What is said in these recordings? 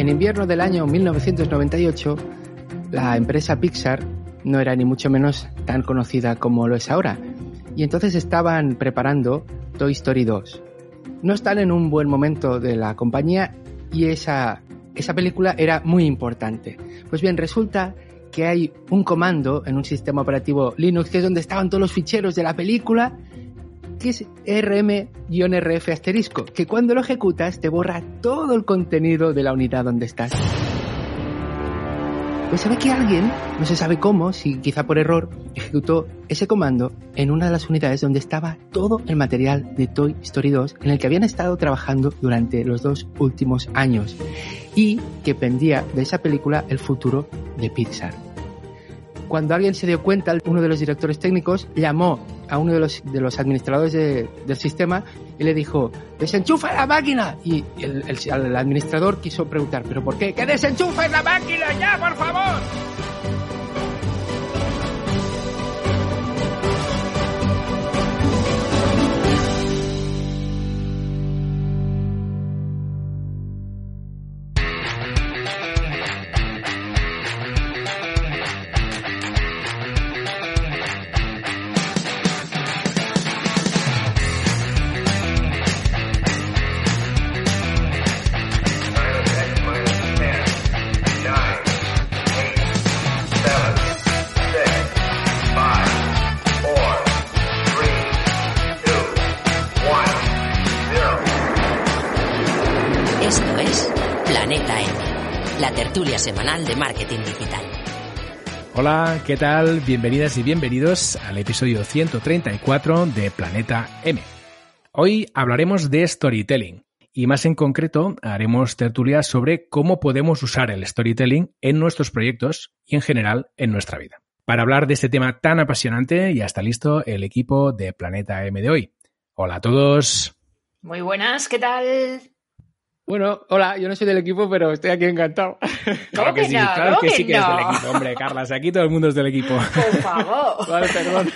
En invierno del año 1998, la empresa Pixar no era ni mucho menos tan conocida como lo es ahora, y entonces estaban preparando Toy Story 2. No están en un buen momento de la compañía y esa, esa película era muy importante. Pues bien, resulta que hay un comando en un sistema operativo Linux, que es donde estaban todos los ficheros de la película, es rm-rf asterisco, que cuando lo ejecutas te borra todo el contenido de la unidad donde estás. Pues sabe que alguien, no se sabe cómo, si quizá por error, ejecutó ese comando en una de las unidades donde estaba todo el material de Toy Story 2 en el que habían estado trabajando durante los dos últimos años y que pendía de esa película el futuro de Pixar. Cuando alguien se dio cuenta, uno de los directores técnicos llamó a uno de los, administradores de- del sistema y le dijo, desenchufa la máquina. Y el, administrador quiso preguntar, ¿pero por qué? ¡Que desenchufe la máquina ya, por favor! Tertulia semanal de marketing digital. Hola, ¿qué tal? Bienvenidas y bienvenidos al episodio 134 de Planeta M. Hoy hablaremos de storytelling y más en concreto haremos tertulia sobre cómo podemos usar el storytelling en nuestros proyectos y en general en nuestra vida. Para hablar de este tema tan apasionante ya está listo el equipo de Planeta M de hoy. Hola a todos. Muy buenas, ¿qué tal? Bueno, hola, yo no soy del equipo, pero estoy aquí encantado. Claro que que sí, no? claro ¿Cómo que que sí que eres del equipo, hombre, Carlas, aquí todo el mundo es del equipo. Por favor. vale, perdón.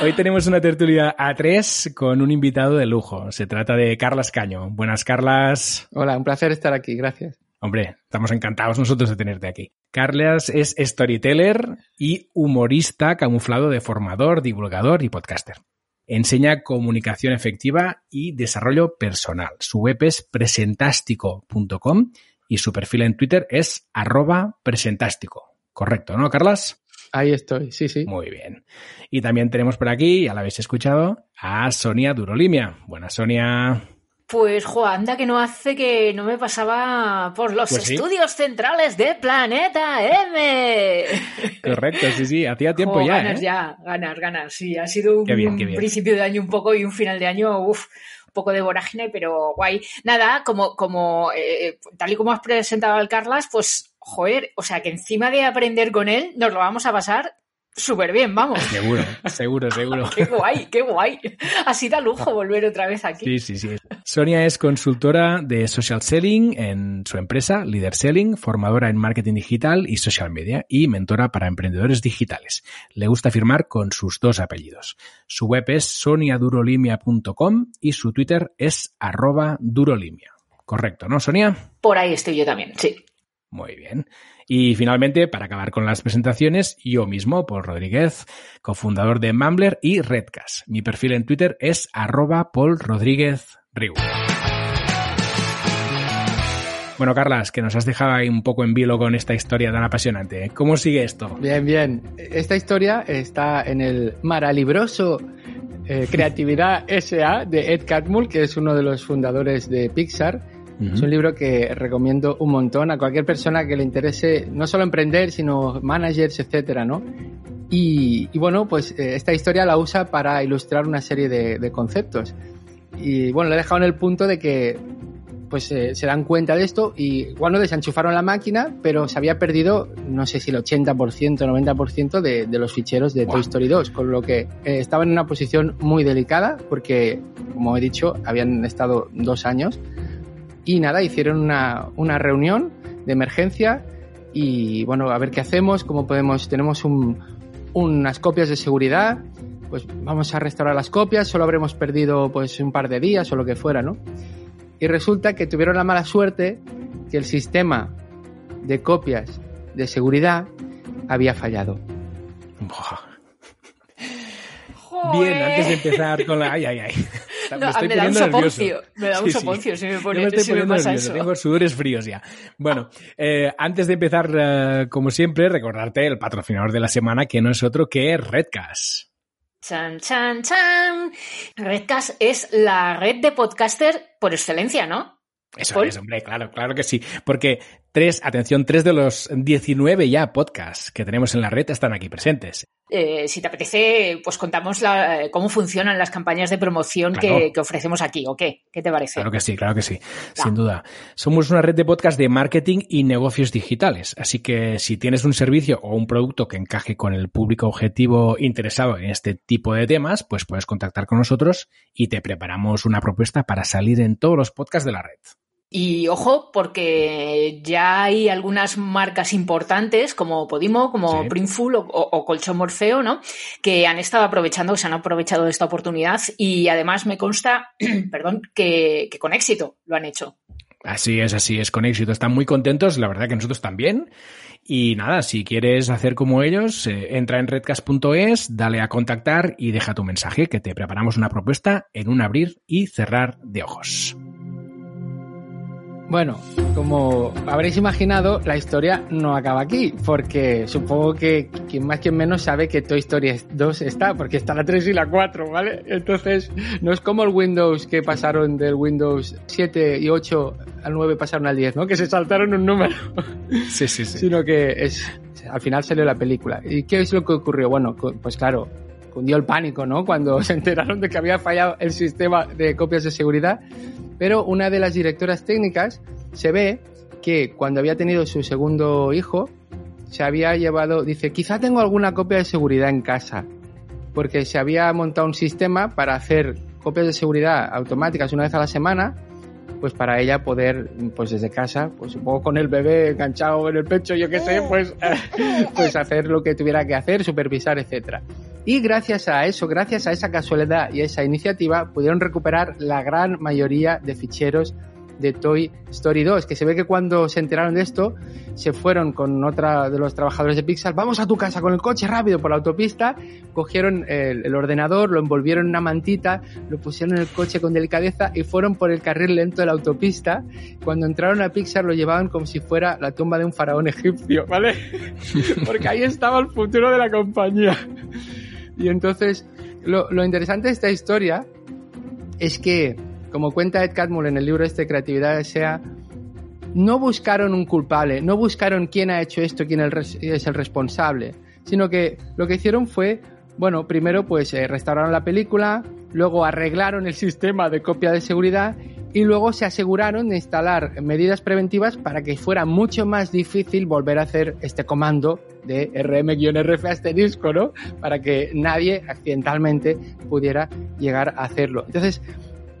Hoy tenemos una tertulia a tres con un invitado de lujo. Se trata de Carlas Caño. Buenas, Carlas. Hola, un placer estar aquí, gracias. Hombre, estamos encantados nosotros de tenerte aquí. Carlas es storyteller y humorista camuflado de formador, divulgador y podcaster. Enseña comunicación efectiva y desarrollo personal. Su web es presentástico.com y su perfil en Twitter es arroba presentástico. Correcto, ¿no, Carlas? Ahí estoy, sí, sí. Muy bien. Y también tenemos por aquí, ya la habéis escuchado, a Sonia Durolimia. Buenas, Sonia. Pues, jo, anda que no hace que no me pasaba por los Pues sí. estudios centrales de Planeta M. Correcto, sí, sí, hacía tiempo Jo, ya, ganas ¿eh? ya, ganas, ganas. Sí, ha sido un Qué bien, qué bien. principio de año un poco y un final de año, uff, un poco de vorágine, pero guay. Nada, como, como eh, tal y como has presentado al Carlas, pues, joder, o sea que encima de aprender con él, nos lo vamos a pasar súper bien, vamos. Seguro, seguro, seguro. Qué guay, qué guay. Así da lujo volver otra vez aquí. Sí, sí, sí. Sonia es consultora de social selling en su empresa, Leader Selling, formadora en marketing digital y social media y mentora para emprendedores digitales. Le gusta firmar con sus dos apellidos. Su web es soniadurolimia.com y su Twitter es arroba durolimia. Correcto, ¿no, Sonia? Por ahí estoy yo también, sí. Muy bien. Y finalmente, para acabar con las presentaciones, yo mismo, Paul Rodríguez, cofundador de Mumbler y Redcast. Mi perfil en Twitter es arroba Paul Rodríguez Riu. Bueno, Carlas, que nos has dejado ahí un poco en vilo con esta historia tan apasionante. ¿Cómo sigue esto? Bien, bien. Esta historia está en el maralibroso eh, Creatividad SA de Ed Catmull, que es uno de los fundadores de Pixar. Ujú. Es un libro que recomiendo un montón a cualquier persona que le interese no solo emprender, sino managers, etcétera, ¿no? Y, y bueno, pues eh, esta historia la usa para ilustrar una serie de, de conceptos. y bueno, le he dejado en el punto de que pues eh, se dan cuenta de esto y bueno, desenchufaron la máquina, pero se había perdido, no sé si el 80%, 90% de, de los ficheros de Toy Story 2, con lo que eh, estaban en una posición muy delicada porque, como he dicho, habían estado dos años y nada, hicieron una, una reunión de emergencia y bueno, a ver qué hacemos, cómo podemos, tenemos un, unas copias de seguridad, pues vamos a restaurar las copias, solo habremos perdido pues un par de días o lo que fuera, ¿no? Y resulta que tuvieron la mala suerte que el sistema de copias de seguridad había fallado. Bien, antes de empezar con la... Ay, ay, ay. No, me estoy me da un soponcio. Me da un Sí, sí. soponcio si me, Yo pone, me estoy si me poniendo pasa nervioso, eso. tengo sudores fríos ya. Bueno, eh, antes de empezar, eh, como siempre, recordarte el patrocinador de la semana, que no es otro que Redcast. Chan, chan, chan. Redcast es la red de podcaster por excelencia, ¿no? Eso es, hombre, claro, claro que sí. Porque tres, atención, tres de los 19 ya podcasts que tenemos en la red están aquí presentes. Eh, si te apetece, pues contamos la- eh, cómo funcionan las campañas de promoción Claro. que, que ofrecemos aquí, ¿o qué? ¿Qué te parece? Claro que sí, claro que sí, sin duda. Somos una red de podcast de marketing y negocios digitales, así que si tienes un servicio o un producto que encaje con el público objetivo interesado en este tipo de temas, pues puedes contactar con nosotros y te preparamos una propuesta para salir en todos los podcasts de la red. Y ojo, porque ya hay algunas marcas importantes como Podimo, como Sí. Printful o, o- Colchón Morfeo, ¿no? Que han estado aprovechando, que se han aprovechado de esta oportunidad y además me consta, perdón, que, que con éxito lo han hecho. Así es, así es, con éxito. Están muy contentos, la verdad que nosotros también. Y nada, si quieres hacer como ellos, eh, entra en redcast.es, dale a contactar y deja tu mensaje, que te preparamos una propuesta en un abrir y cerrar de ojos. Bueno, como habréis imaginado, la historia no acaba aquí, porque supongo que quien más quien menos sabe que Toy Story 2 está, porque está la 3 y la 4, ¿vale? Entonces, no es como el Windows que pasaron del Windows 7 y 8 al 9 pasaron al 10, ¿no? Que se saltaron un número, Sí, sí, sí. sino que es al final salió la película. ¿Y qué es lo que ocurrió? Bueno, pues claro, cundió el pánico, ¿no? Cuando se enteraron de que había fallado el sistema de copias de seguridad. Pero una de las directoras técnicas se ve que cuando había tenido su segundo hijo, se había llevado, dice, quizá tengo alguna copia de seguridad en casa, porque se había montado un sistema para hacer copias de seguridad automáticas una vez a la semana, pues para ella poder, pues desde casa, pues supongo con el bebé enganchado en el pecho, yo qué sé, pues, pues hacer lo que tuviera que hacer, supervisar, etcétera. Y gracias a eso, gracias a esa casualidad y a esa iniciativa, pudieron recuperar la gran mayoría de ficheros de Toy Story 2, que se ve que cuando se enteraron de esto, se fueron con otra de los trabajadores de Pixar, vamos a tu casa con el coche rápido por la autopista, cogieron el, el ordenador, lo envolvieron en una mantita, lo pusieron en el coche con delicadeza y fueron por el carril lento de la autopista. Cuando entraron a Pixar lo llevaban como si fuera la tumba de un faraón egipcio, ¿vale? Porque ahí estaba el futuro de la compañía. Y entonces, lo, interesante de esta historia es que, como cuenta Ed Catmull en el libro este Creatividad S.A., no buscaron un culpable, no buscaron quién ha hecho esto, quién es el responsable, sino que lo que hicieron fue, bueno, primero pues eh, restauraron la película, luego arreglaron el sistema de copia de seguridad y luego se aseguraron de instalar medidas preventivas para que fuera mucho más difícil volver a hacer este comando de rm-rf asterisco, ¿no? Para que nadie accidentalmente pudiera llegar a hacerlo. Entonces,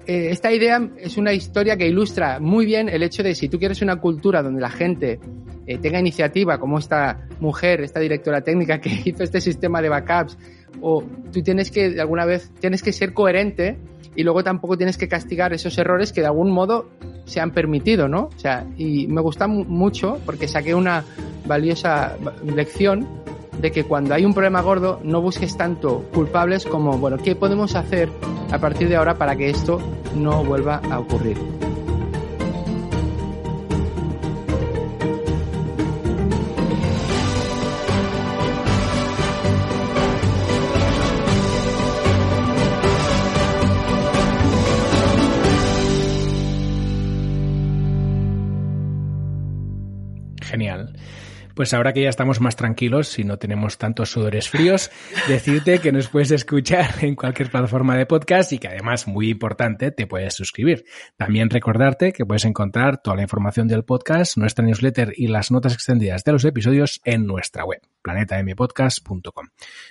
eh, esta idea es una historia que ilustra muy bien el hecho de si tú quieres una cultura donde la gente eh, tenga iniciativa, como esta mujer, esta directora técnica que hizo este sistema de backups, o tú tienes que, alguna vez, tienes que ser coherente y luego tampoco tienes que castigar esos errores que de algún modo se han permitido, ¿no? O sea, y me gusta mu- mucho porque saqué una valiosa va- lección de que cuando hay un problema gordo no busques tanto culpables como, bueno, ¿qué podemos hacer a partir de ahora para que esto no vuelva a ocurrir? Genial. Pues ahora que ya estamos más tranquilos y no tenemos tantos sudores fríos, decirte que nos puedes escuchar en cualquier plataforma de podcast y que además, muy importante, te puedes suscribir. También recordarte que puedes encontrar toda la información del podcast, nuestra newsletter y las notas extendidas de los episodios en nuestra web, planetampodcast.com.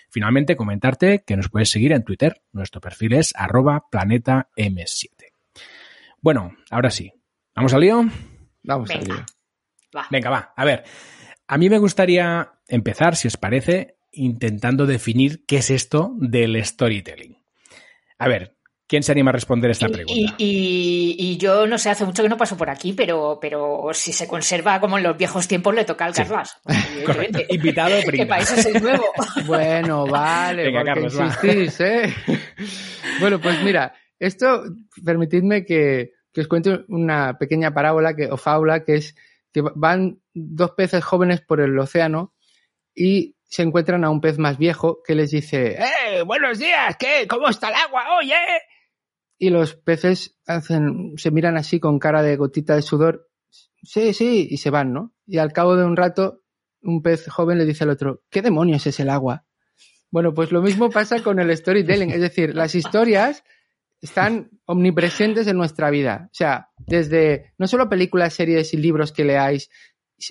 Finalmente, comentarte que nos puedes seguir en Twitter. Nuestro perfil es arroba planetam7. Bueno, ahora sí. ¿Vamos al lío? Vamos Venga. al lío. Va. Venga, va. A ver, a mí me gustaría empezar, si os parece, intentando definir qué es esto del storytelling. A ver, ¿quién se anima a responder esta Y, pregunta? y- y yo no sé, hace mucho que no paso por aquí, pero, pero si se conserva como en los viejos tiempos, le toca al Sí. Carlas. Correcto. Invitado Que primero. para eso es el nuevo. Bueno, vale, Venga, porque Carlos, va. insistís, ¿eh? bueno, pues mira, esto, permitidme que, que os cuente una pequeña parábola que, o fábula que es que van dos peces jóvenes por el océano y se encuentran a un pez más viejo que les dice, ¡Eh, buenos días! ¿Qué? ¿Cómo está el agua? ¡Oye! Y los peces hacen, se miran así con cara de gotita de sudor, sí, sí, y se van, ¿no? Y al cabo de un rato, un pez joven le dice al otro, ¿qué demonios es el agua? Bueno, pues lo mismo pasa con el storytelling, es decir, las historias están omnipresentes en nuestra vida. O sea, desde no solo películas, series y libros que leáis,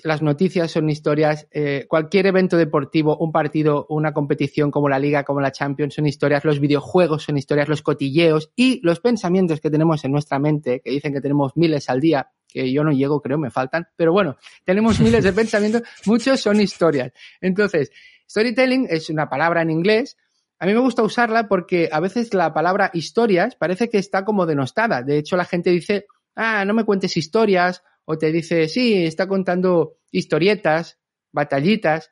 las noticias son historias, eh, cualquier evento deportivo, un partido, una competición como la Liga, como la Champions, son historias, los videojuegos son historias, los cotilleos y los pensamientos que tenemos en nuestra mente, que dicen que tenemos miles al día, que yo no llego, creo, me faltan, pero bueno, tenemos miles de pensamientos, muchos son historias. Entonces, storytelling es una palabra en inglés. A mí me gusta usarla porque a veces la palabra historias parece que está como denostada. De hecho, la gente dice, ah, no me cuentes historias, o te dice, sí, está contando historietas, batallitas.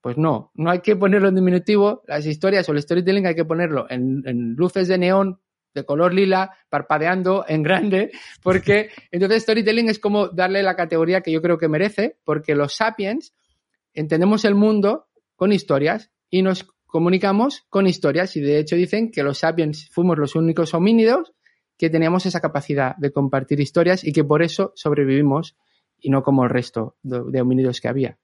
Pues no, no hay que ponerlo en diminutivo. Las historias o el storytelling hay que ponerlo en, luces de neón de color lila, parpadeando en grande, porque entonces storytelling es como darle la categoría que yo creo que merece, porque los sapiens entendemos el mundo con historias y nos comunicamos con historias y de hecho dicen que los sapiens fuimos los únicos homínidos que teníamos esa capacidad de compartir historias y que por eso sobrevivimos y no como el resto de, homínidos que había.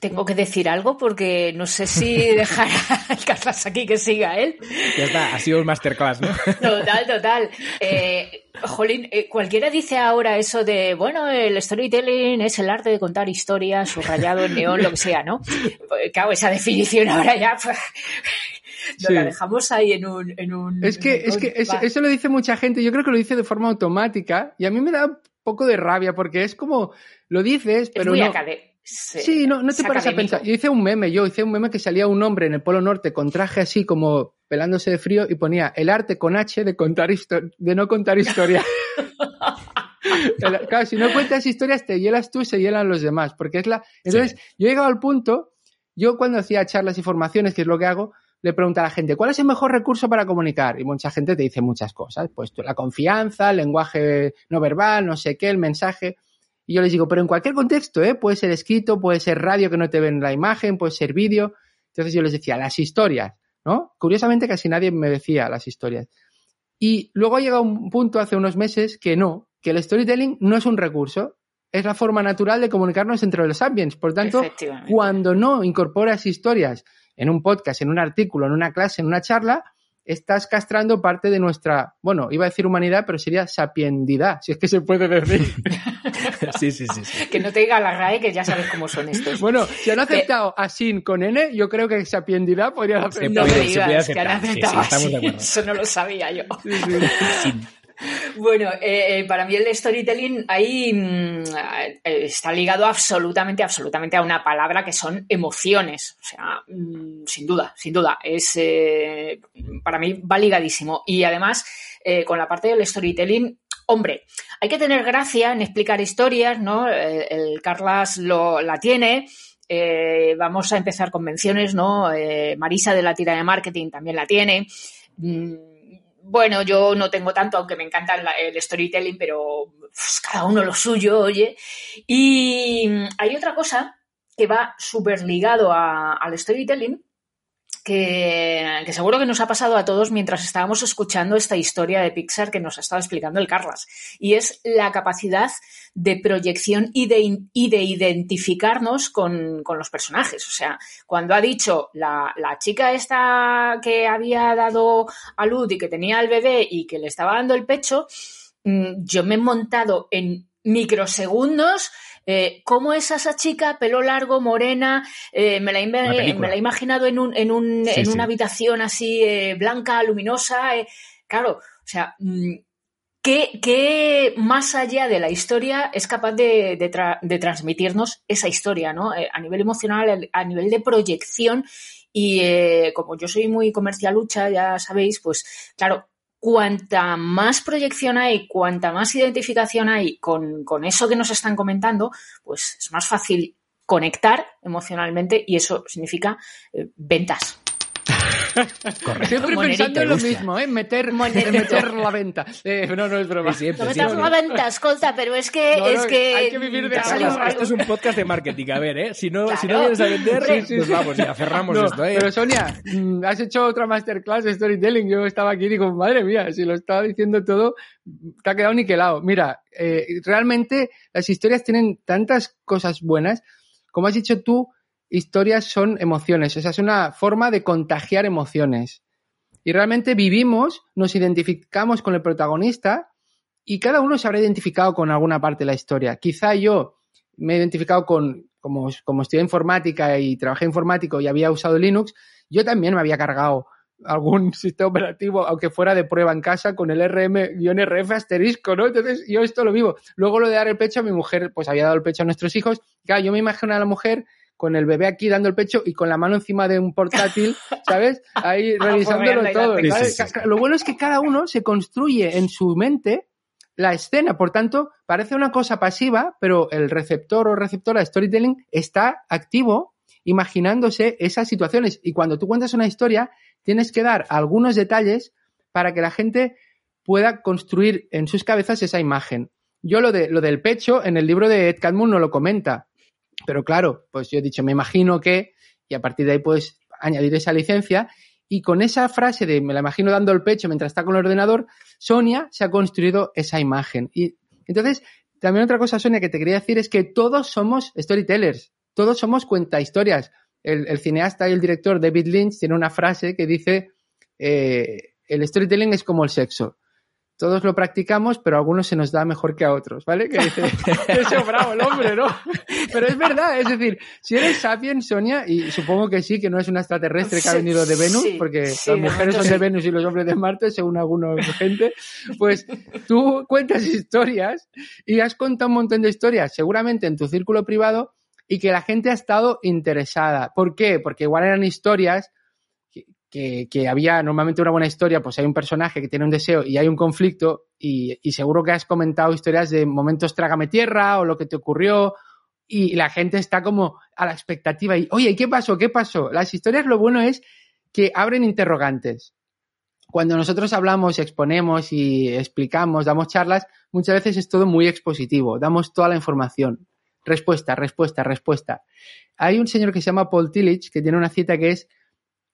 Tengo que decir algo porque no sé si dejar al Carlas aquí que siga él. Ya está, ha sido un masterclass, ¿no? Total, total. Eh, jolín, eh, cualquiera dice ahora eso de, bueno, el storytelling es el arte de contar historias, subrayado en neón, lo que sea, ¿no? Pues, claro, esa definición ahora ya pues, nos Sí. la dejamos ahí en un... En un Es que, en un- es que eso, lo dice mucha gente, yo creo que lo dice de forma automática y a mí me da un poco de rabia porque es como, lo dices, Es pero muy no... Sí, no, no te paras a pensar. Yo hice un meme, yo hice un meme que salía un hombre en el Polo Norte con traje así como pelándose de frío y ponía el arte con H de contar de no contar historias. Claro, si no cuentas historias te hielas tú, se hielan los demás, porque es la. Entonces, yo he llegado al punto, yo cuando hacía charlas y formaciones, que es lo que hago, le pregunto a la gente, ¿cuál es el mejor recurso para comunicar? Y mucha gente te dice muchas cosas, pues la confianza, el lenguaje no verbal, no sé qué, el mensaje. Y yo les digo, pero en cualquier contexto, ¿eh? Puede ser escrito, puede ser radio que no te ven la imagen, puede ser vídeo. Entonces yo les decía, las historias, ¿no? Curiosamente casi nadie me decía las historias. Y luego ha llegado un punto hace unos meses que no, que el storytelling no es un recurso, es la forma natural de comunicarnos entre los sapiens. Por tanto, cuando no incorporas historias en un podcast, en un artículo, en una clase, en una charla, estás castrando parte de nuestra, bueno, iba a decir humanidad, pero sería sapiendidad, si es que se puede decir. Sí, sí, sí. sí. Que no te diga la RAE, que ya sabes cómo son estos. bueno, si han aceptado asin con N, yo creo que sapiendidad podría aceptar. no me se puede digas que han. Sí, sí, estamos de acuerdo. Eso no lo sabía yo. Sí, sí. Bueno, eh, eh, para mí el storytelling ahí mm, eh, está ligado absolutamente, absolutamente a una palabra que son emociones. O sea, mm, sin duda, sin duda. Es para mí va ligadísimo. Y además, con la parte del storytelling, hombre, hay que tener gracia en explicar historias, ¿no? El Carlas lo, la tiene. Vamos a empezar con menciones, ¿no? Marisa de la tira de marketing también la tiene. Mm, bueno, yo no tengo tanto, aunque me encanta el, el storytelling, pero cada uno lo suyo, oye. Y mm, hay otra cosa que va súper ligado al storytelling, que, seguro que nos ha pasado a todos mientras estábamos escuchando esta historia de Pixar que nos ha estado explicando el Carlas. Y es la capacidad de proyección y de, y de identificarnos con, con, los personajes. O sea, cuando ha dicho la, la, chica esta que había dado a luz y que tenía el bebé y que le estaba dando el pecho, mm, yo me he montado en microsegundos eh, ¿Cómo es esa chica, pelo largo, morena? Eh, me, la me, la he imaginado en, un, en, un, sí, en una habitación así eh, blanca, luminosa. Eh, claro, o sea, mm, ¿qué, ¿qué, más allá de la historia es capaz de, de, tra de transmitirnos esa historia, ¿no? Eh, a nivel emocional, a nivel de proyección. Y como yo soy muy comercialucha, ya sabéis, pues claro, cuanta más proyección hay, cuanta más identificación hay con, con, eso que nos están comentando, pues es más fácil conectar emocionalmente y eso significa eh, ventas. Correcto. Siempre Monerito, pensando en lo mismo, ¿eh? Meter, meter la venta. Eh, no, no es broma. Siempre, no metas la venta, escolta, pero es que... No, no, es que hay que vivir de Carlos, Esto es un podcast de marketing, a ver, ¿eh? Si no, claro. si no vienes a vender, sí, sí, pues vamos, ya cerramos no, esto, ¿eh? Pero Sonia, mm, has hecho otra masterclass de storytelling. Yo estaba aquí y digo, madre mía, si lo estaba diciendo todo, te ha quedado niquelado. Mira, eh, realmente las historias tienen tantas cosas buenas. Como has dicho tú, historias son emociones, o sea, es una forma de contagiar emociones. Y realmente vivimos, nos identificamos con el protagonista y cada uno se habrá identificado con alguna parte de la historia. Quizá yo me he identificado con, como, como estudié informática y trabajé informático y había usado Linux, yo también me había cargado algún sistema operativo, aunque fuera de prueba en casa, con el RM-RF asterisco, ¿no? Entonces, yo esto lo vivo. Luego lo de dar el pecho a mi mujer, pues había dado el pecho a nuestros hijos. Claro, yo me imagino a la mujer con el bebé aquí dando el pecho y con la mano encima de un portátil, ¿sabes? Ahí revisándolo todo. Sí, sí, sí. Lo bueno es que cada uno se construye en su mente la escena, por tanto, parece una cosa pasiva, pero el receptor o receptora de storytelling está activo imaginándose esas situaciones. Y cuando tú cuentas una historia, tienes que dar algunos detalles para que la gente pueda construir en sus cabezas esa imagen. Yo lo, de, lo del pecho, en el libro de Ed Catmull no lo comenta, pero claro, pues yo he dicho, me imagino que, y a partir de ahí puedes añadir esa licencia, y con esa frase de me la imagino dando el pecho mientras está con el ordenador, Sonia se ha construido esa imagen. Y entonces, también otra cosa, Sonia, que te quería decir es que todos somos storytellers, todos somos cuenta historias. El, cineasta y el director David Lynch tiene una frase que dice, eh, el storytelling es como el sexo todos lo practicamos, pero a algunos se nos da mejor que a otros, ¿vale? Que dice, eso, bravo el hombre, ¿no? Pero es verdad, es decir, si eres sapiens, Sonia, y supongo que sí, que no es una extraterrestre que ha venido de Venus, sí, porque sí, las mujeres son de Venus y los hombres de Marte, según algunos gente, pues tú cuentas historias y has contado un montón de historias, seguramente en tu círculo privado, y que la gente ha estado interesada. ¿Por qué? Porque igual eran historias que, había normalmente una buena historia, pues hay un personaje que tiene un deseo y hay un conflicto y, y, seguro que has comentado historias de momentos trágame tierra o lo que te ocurrió y la gente está como a la expectativa y, oye, ¿qué pasó? ¿Qué pasó? Las historias lo bueno es que abren interrogantes. Cuando nosotros hablamos, exponemos y explicamos, damos charlas, muchas veces es todo muy expositivo, damos toda la información. Respuesta, respuesta, respuesta. Hay un señor que se llama Paul Tillich que tiene una cita que es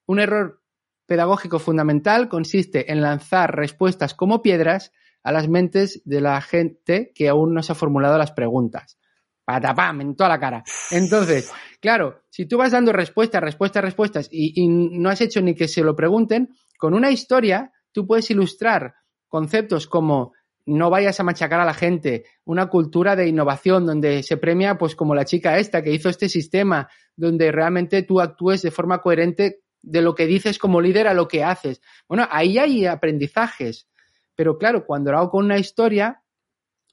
un error pedagógico fundamental consiste en lanzar respuestas como piedras a las mentes de la gente que aún no se ha formulado las preguntas. Patapam, en toda la cara. Entonces, claro, si tú vas dando respuestas, respuestas, respuestas y, y no has hecho ni que se lo pregunten, con una historia tú puedes ilustrar conceptos como no vayas a machacar a la gente, una cultura de innovación donde se premia, pues como la chica esta que hizo este sistema, donde realmente tú actúes de forma coherente de lo que dices como líder a lo que haces. Bueno, ahí hay aprendizajes. Pero claro, cuando lo hago con una historia,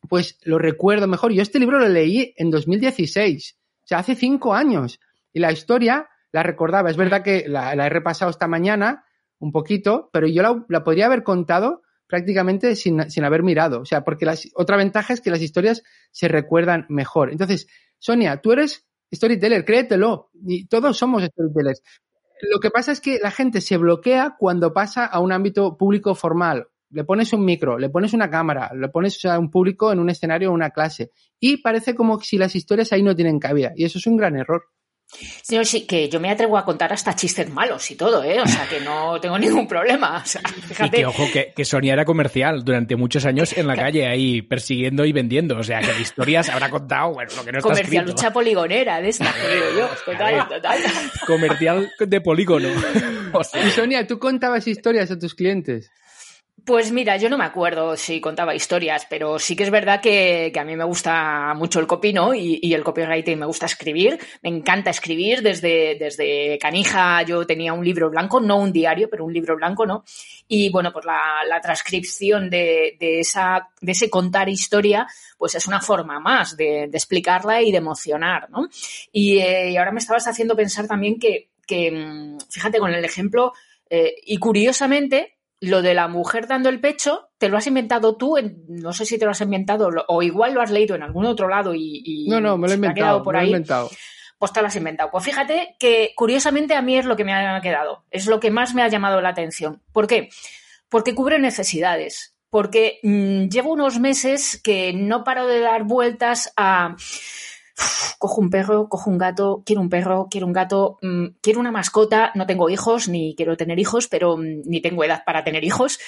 pues lo recuerdo mejor. Yo este libro lo leí en 2016, o sea, hace cinco años. Y la historia la recordaba. Es verdad que la, he repasado esta mañana un poquito, pero yo la, la podría haber contado prácticamente sin, sin, haber mirado. O sea, porque las, otra ventaja es que las historias se recuerdan mejor. Entonces, Sonia, tú eres storyteller, créetelo. Y todos somos storytellers lo que pasa es que la gente se bloquea cuando pasa a un ámbito público formal. Le pones un micro, le pones una cámara, le pones a un público en un escenario o una clase. Y parece como si las historias ahí no tienen cabida. Y eso es un gran error. Sí, no, sí, que yo me atrevo a contar hasta chistes malos y todo, ¿eh? O sea, que no tengo ningún problema. O sea, Y fíjate. que, ojo, que, que Sonia era comercial durante muchos años en la calle ahí persiguiendo y vendiendo. O sea, que de historias habrá contado, bueno, lo que no está Comercial escrito. lucha poligonera de esta, digo yo. Total, total. Comercial de polígono. O sea, Y Sonia, ¿tú contabas historias a tus clientes? Pues mira, yo no me acuerdo si contaba historias, pero sí que es verdad que, a mí me gusta mucho el copy, ¿no? Y, y el copywriting me gusta escribir, me encanta escribir. Desde, desde Canija yo tenía un libro blanco, no un diario, pero un libro blanco, ¿no? Y bueno, pues la, transcripción de, esa, de ese contar historia, pues es una forma más de, explicarla y de emocionar, ¿no? Y, eh, y ahora me estabas haciendo pensar también que, que mm, fíjate, con el ejemplo, eh, y curiosamente, lo de la mujer dando el pecho, te lo has inventado tú, en- no sé si te lo has inventado, o igual lo has leído en algún otro lado y, y No, no, me lo he se te ha inventado. quedado por me lo he ahí, inventado. pues te lo has inventado. Pues fíjate que curiosamente a mí es lo que me ha quedado, es lo que más me ha llamado la atención. ¿Por qué? Porque cubre necesidades. Porque mm, llevo unos meses que no paro de dar vueltas a "Uf, cojo un perro, cojo un gato, quiero un perro, quiero un gato, mm, quiero una mascota, no tengo hijos, ni quiero tener hijos, pero mm, ni tengo edad para tener hijos,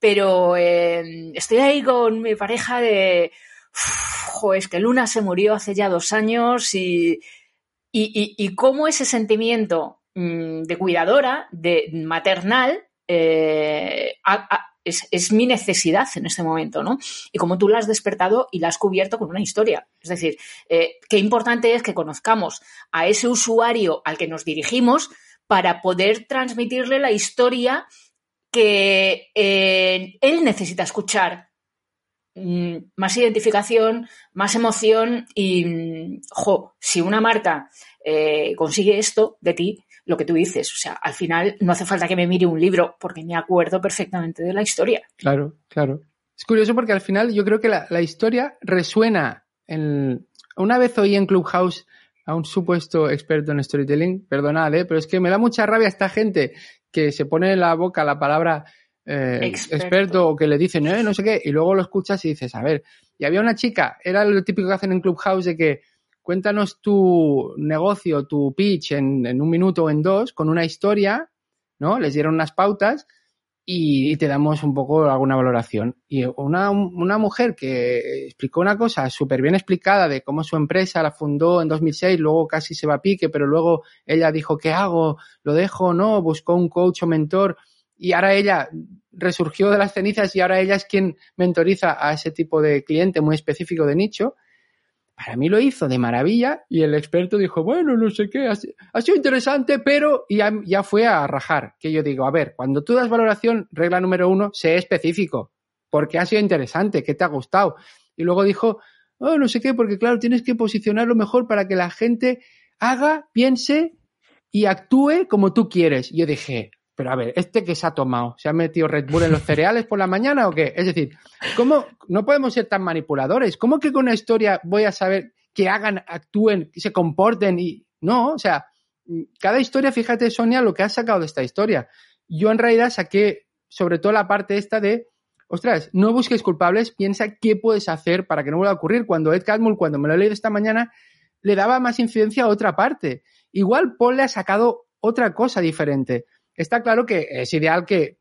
pero eh, estoy ahí con mi pareja de, "Uf, jo, es que Luna se murió hace ya dos años y, y, y, cómo ese sentimiento mm, de cuidadora, de maternal, eh, a- a- es, es mi necesidad en este momento, ¿no? Y como tú la has despertado y la has cubierto con una historia. Es decir, eh, qué importante es que conozcamos a ese usuario al que nos dirigimos para poder transmitirle la historia que eh, él necesita escuchar. Mm, más identificación, más emoción y, mm, jo, si una marca eh, consigue esto de ti, lo que tú dices, o sea, al final no hace falta que me mire un libro porque me acuerdo perfectamente de la historia. Claro, claro. Es curioso porque al final yo creo que la, la historia resuena. En... Una vez oí en Clubhouse a un supuesto experto en storytelling, perdonad, ¿eh? pero es que me da mucha rabia esta gente que se pone en la boca la palabra eh, Experto. experto. o que le dicen, eh, no sé qué, y luego lo escuchas y dices, a ver, y había una chica, era lo típico que hacen en Clubhouse de que cuéntanos tu negocio, tu pitch en, un minuto o en dos, con una historia, ¿no? Les dieron unas pautas y, te damos un poco alguna valoración. Y una, una mujer que explicó una cosa súper bien explicada de cómo su empresa la fundó en 2006, luego casi se va a pique, pero luego ella dijo, ¿qué hago? ¿Lo dejo no? Buscó un coach o mentor y ahora ella resurgió de las cenizas y ahora ella es quien mentoriza a ese tipo de cliente muy específico de nicho. Para mí lo hizo de maravilla y el experto dijo, bueno, no sé qué, ha, si- ha sido interesante, pero y ya, ya fue a rajar. Que yo digo, a ver, cuando tú das valoración, regla número uno, sé específico. porque ha sido interesante? ¿Qué te ha gustado? Y luego dijo, oh, no sé qué, porque claro, tienes que posicionarlo mejor para que la gente haga, piense y actúe como tú quieres. Y yo dije, pero a ver, ¿este que se ha tomado? ¿Se ha metido Red Bull en los cereales por la mañana o qué? Es decir, ¿cómo no podemos ser tan manipuladores? ¿Cómo que con una historia voy a saber que hagan, actúen, que se comporten y no? O sea, cada historia, fíjate, Sonia, lo que has sacado de esta historia. Yo en realidad saqué sobre todo la parte esta de, ostras, no busques culpables, piensa qué puedes hacer para que no vuelva a ocurrir. Cuando Ed Catmull, cuando me lo he leído esta mañana, le daba más incidencia a otra parte. Igual Paul le ha sacado otra cosa diferente. Está claro que es ideal que,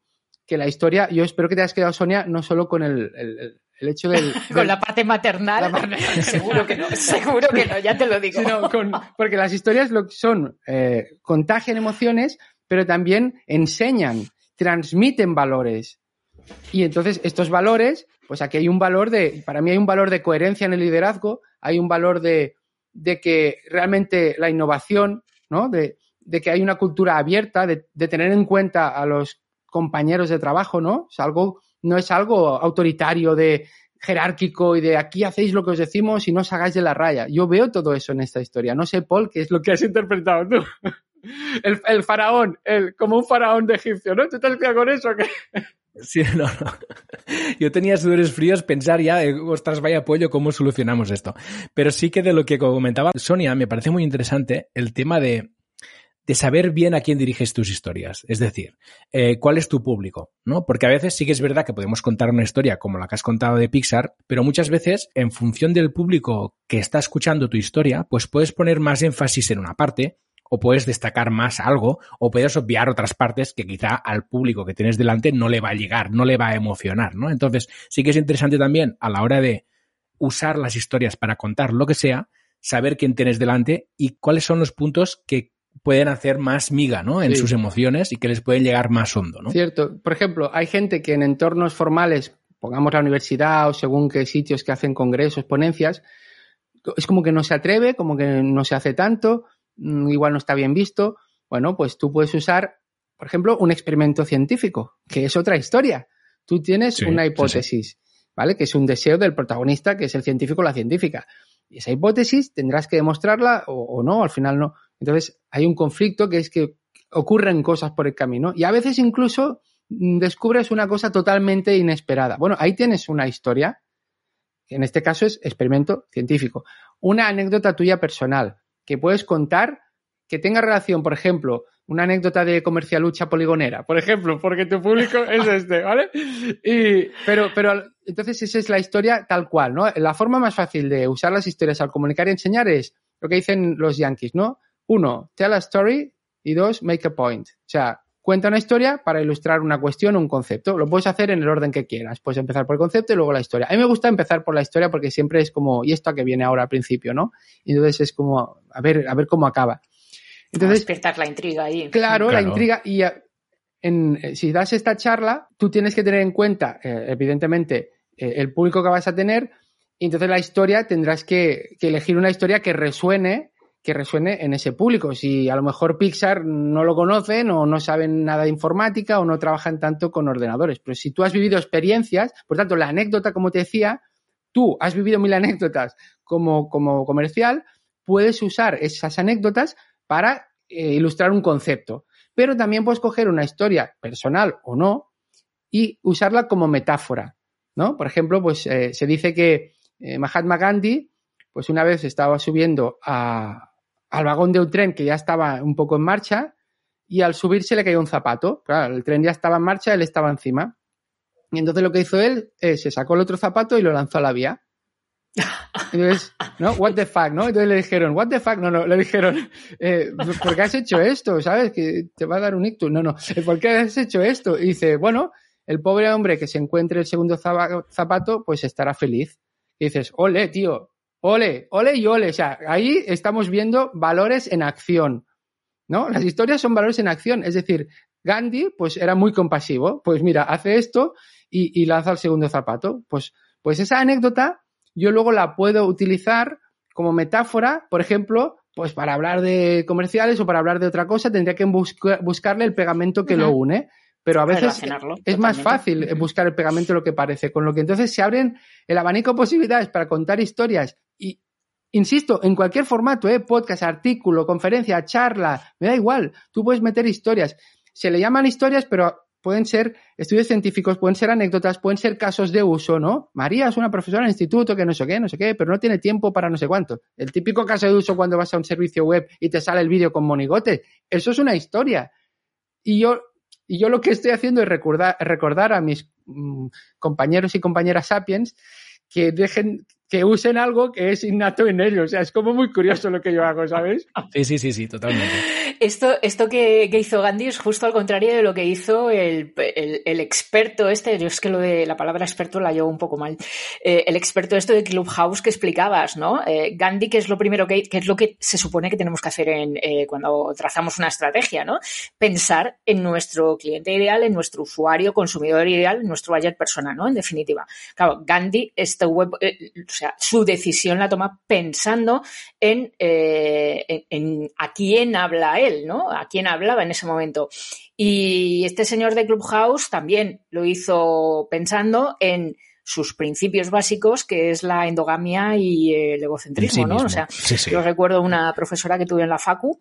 que la historia, yo espero que te hayas quedado, Sonia, no solo con el, el, el hecho del... Con la parte maternal. La seguro que no, seguro que no, ya te lo digo. sino con- porque las historias lo que son, eh, contagian emociones, pero también enseñan, transmiten valores. Y entonces estos valores, pues aquí hay un valor de, para mí hay un valor de coherencia en el liderazgo, hay un valor de, de que realmente la innovación, ¿no? De, de que hay una cultura abierta, de, de tener en cuenta a los compañeros de trabajo, ¿no? Es algo, no es algo autoritario de jerárquico y de aquí hacéis lo que os decimos y no os hagáis de la raya. Yo veo todo eso en esta historia. No sé, Paul, qué es lo que has interpretado tú. El, el faraón, el, como un faraón de egipcio, ¿no? ¿Tú te has quedado con eso? Sí, no, no. Yo tenía sudores fríos pensar ya, ostras, vaya pollo, ¿cómo solucionamos esto? Pero sí que de lo que comentaba Sonia, me parece muy interesante el tema de, de saber bien a quién diriges tus historias. Es decir, eh, cuál es tu público, ¿no? Porque a veces sí que es verdad que podemos contar una historia como la que has contado de Pixar, pero muchas veces, en función del público que está escuchando tu historia, pues puedes poner más énfasis en una parte o puedes destacar más algo, o puedes obviar otras partes que quizá al público que tienes delante no le va a llegar, no le va a emocionar, ¿no? Entonces, sí que es interesante también a la hora de usar las historias para contar lo que sea, saber quién tienes delante y cuáles son los puntos que pueden hacer más miga, ¿no? En Sí. sus emociones y que les pueden llegar más hondo, ¿no? Cierto. Por ejemplo, hay gente que en entornos formales, pongamos la universidad o según qué sitios que hacen congresos, ponencias, es como que no se atreve, como que no se hace tanto, mm, igual no está bien visto. Bueno, pues tú puedes usar, por ejemplo, un experimento científico, que es otra historia. Tú tienes Sí, una sí, hipótesis, ¿vale? Que es un deseo del protagonista, que es el científico o la científica. Y esa hipótesis tendrás que demostrarla o, o no, al final no. Entonces, hay un conflicto que es que ocurren cosas por el camino y a veces incluso mm, descubres una cosa totalmente inesperada. Bueno, ahí tienes una historia, que en este caso es experimento científico. Una anécdota tuya personal que puedes contar que tenga relación, por ejemplo, una anécdota de comercialucha poligonera, por ejemplo, porque tu público es este, ¿vale? Y, pero, pero entonces esa es la historia tal cual, ¿no? La forma más fácil de usar las historias al comunicar y enseñar es lo que dicen los yankees, ¿no? Uno, tell a story y dos, make a point. O sea, cuenta una historia para ilustrar una cuestión o un concepto. Lo puedes hacer en el orden que quieras. Puedes empezar por el concepto y luego la historia. A mí me gusta empezar por la historia porque siempre es como, ¿y esto a qué viene ahora al principio, no? Y entonces es como, a ver, a ver cómo acaba. Entonces, despertar la intriga ahí. Claro, la intriga. Y en- eh, si das esta charla, tú tienes que tener en cuenta, eh, evidentemente, eh, el público que vas a tener. Y entonces la historia tendrás que, que elegir una historia que resuene, que resuene en ese público. Si a lo mejor Pixar no lo conocen o no saben nada de informática o no trabajan tanto con ordenadores. Pero si tú has vivido experiencias, por tanto, la anécdota, como te decía, tú has vivido mil anécdotas como, como comercial, puedes usar esas anécdotas para eh, ilustrar un concepto. Pero también puedes coger una historia personal o no y usarla como metáfora, ¿no? Por ejemplo, pues eh, se dice que eh, Mahatma Gandhi, pues una vez estaba subiendo a- al vagón de un tren que ya estaba un poco en marcha y al subirse le cayó un zapato. Claro, el tren ya estaba en marcha, él estaba encima. Y entonces lo que hizo él es se sacó el otro zapato y lo lanzó a la vía. Entonces, ¿no? What the fuck, ¿no? Entonces le dijeron, what the fuck, no, no, le dijeron, eh, ¿por qué has hecho esto? ¿Sabes? Que te va a dar un ictus. No, no, ¿por qué has hecho esto? Y dice, bueno, el pobre hombre que se encuentre el segundo zapato, pues estará feliz. Y dices, ole, tío, ole, ole y ole. O sea, ahí estamos viendo valores en acción, ¿no? Las historias son valores en acción. Es decir, Gandhi, pues era muy compasivo. Pues mira, hace esto y, y lanza el segundo zapato. Pues, pues esa anécdota yo luego la puedo utilizar como metáfora, por ejemplo, pues para hablar de comerciales o para hablar de otra cosa, tendría que busca- buscarle el pegamento que lo une. Pero a veces es más fácil buscar el pegamento de lo que parece, con lo que entonces se abren el abanico de posibilidades para contar historias y, insisto, en cualquier formato, ¿eh? podcast, artículo, conferencia, charla, me da igual, tú puedes meter historias. Se le llaman historias, pero pueden ser estudios científicos, pueden ser anécdotas, pueden ser casos de uso, ¿no? María es una profesora en instituto que no sé qué, no sé qué, pero no tiene tiempo para no sé cuánto. El típico caso de uso cuando vas a un servicio web y te sale el vídeo con monigotes, eso es una historia. Y yo, y yo lo que estoy haciendo es recordar, recordar a mis mm, compañeros y compañeras sapiens que dejen, que usen algo que es innato en ellos. O sea, es como muy curioso lo que yo hago, ¿sabes? Sí, sí, sí, sí, totalmente. Esto, esto que, que hizo Gandhi es justo al contrario de lo que hizo el, el- el experto este, yo es que lo de la palabra experto la llevo un poco mal, Eh, el experto esto de Clubhouse que explicabas, ¿no? Eh, Gandhi, que es lo primero que, que es lo que se supone que tenemos que hacer en, eh, cuando trazamos una estrategia, ¿no? Pensar en nuestro cliente ideal, en nuestro usuario, consumidor ideal, en nuestro buyer persona, ¿no? En definitiva. Claro, Gandhi, este web, eh, sea, su decisión la toma pensando en, eh, en, en a quién habla él, ¿no? A quién hablaba en ese momento. Y este señor de Clubhouse también lo hizo pensando en sus principios básicos, que es la endogamia y el egocentrismo, sí ¿no? mismo. O sea, Sí, sí. yo recuerdo una profesora que tuve en la Facu,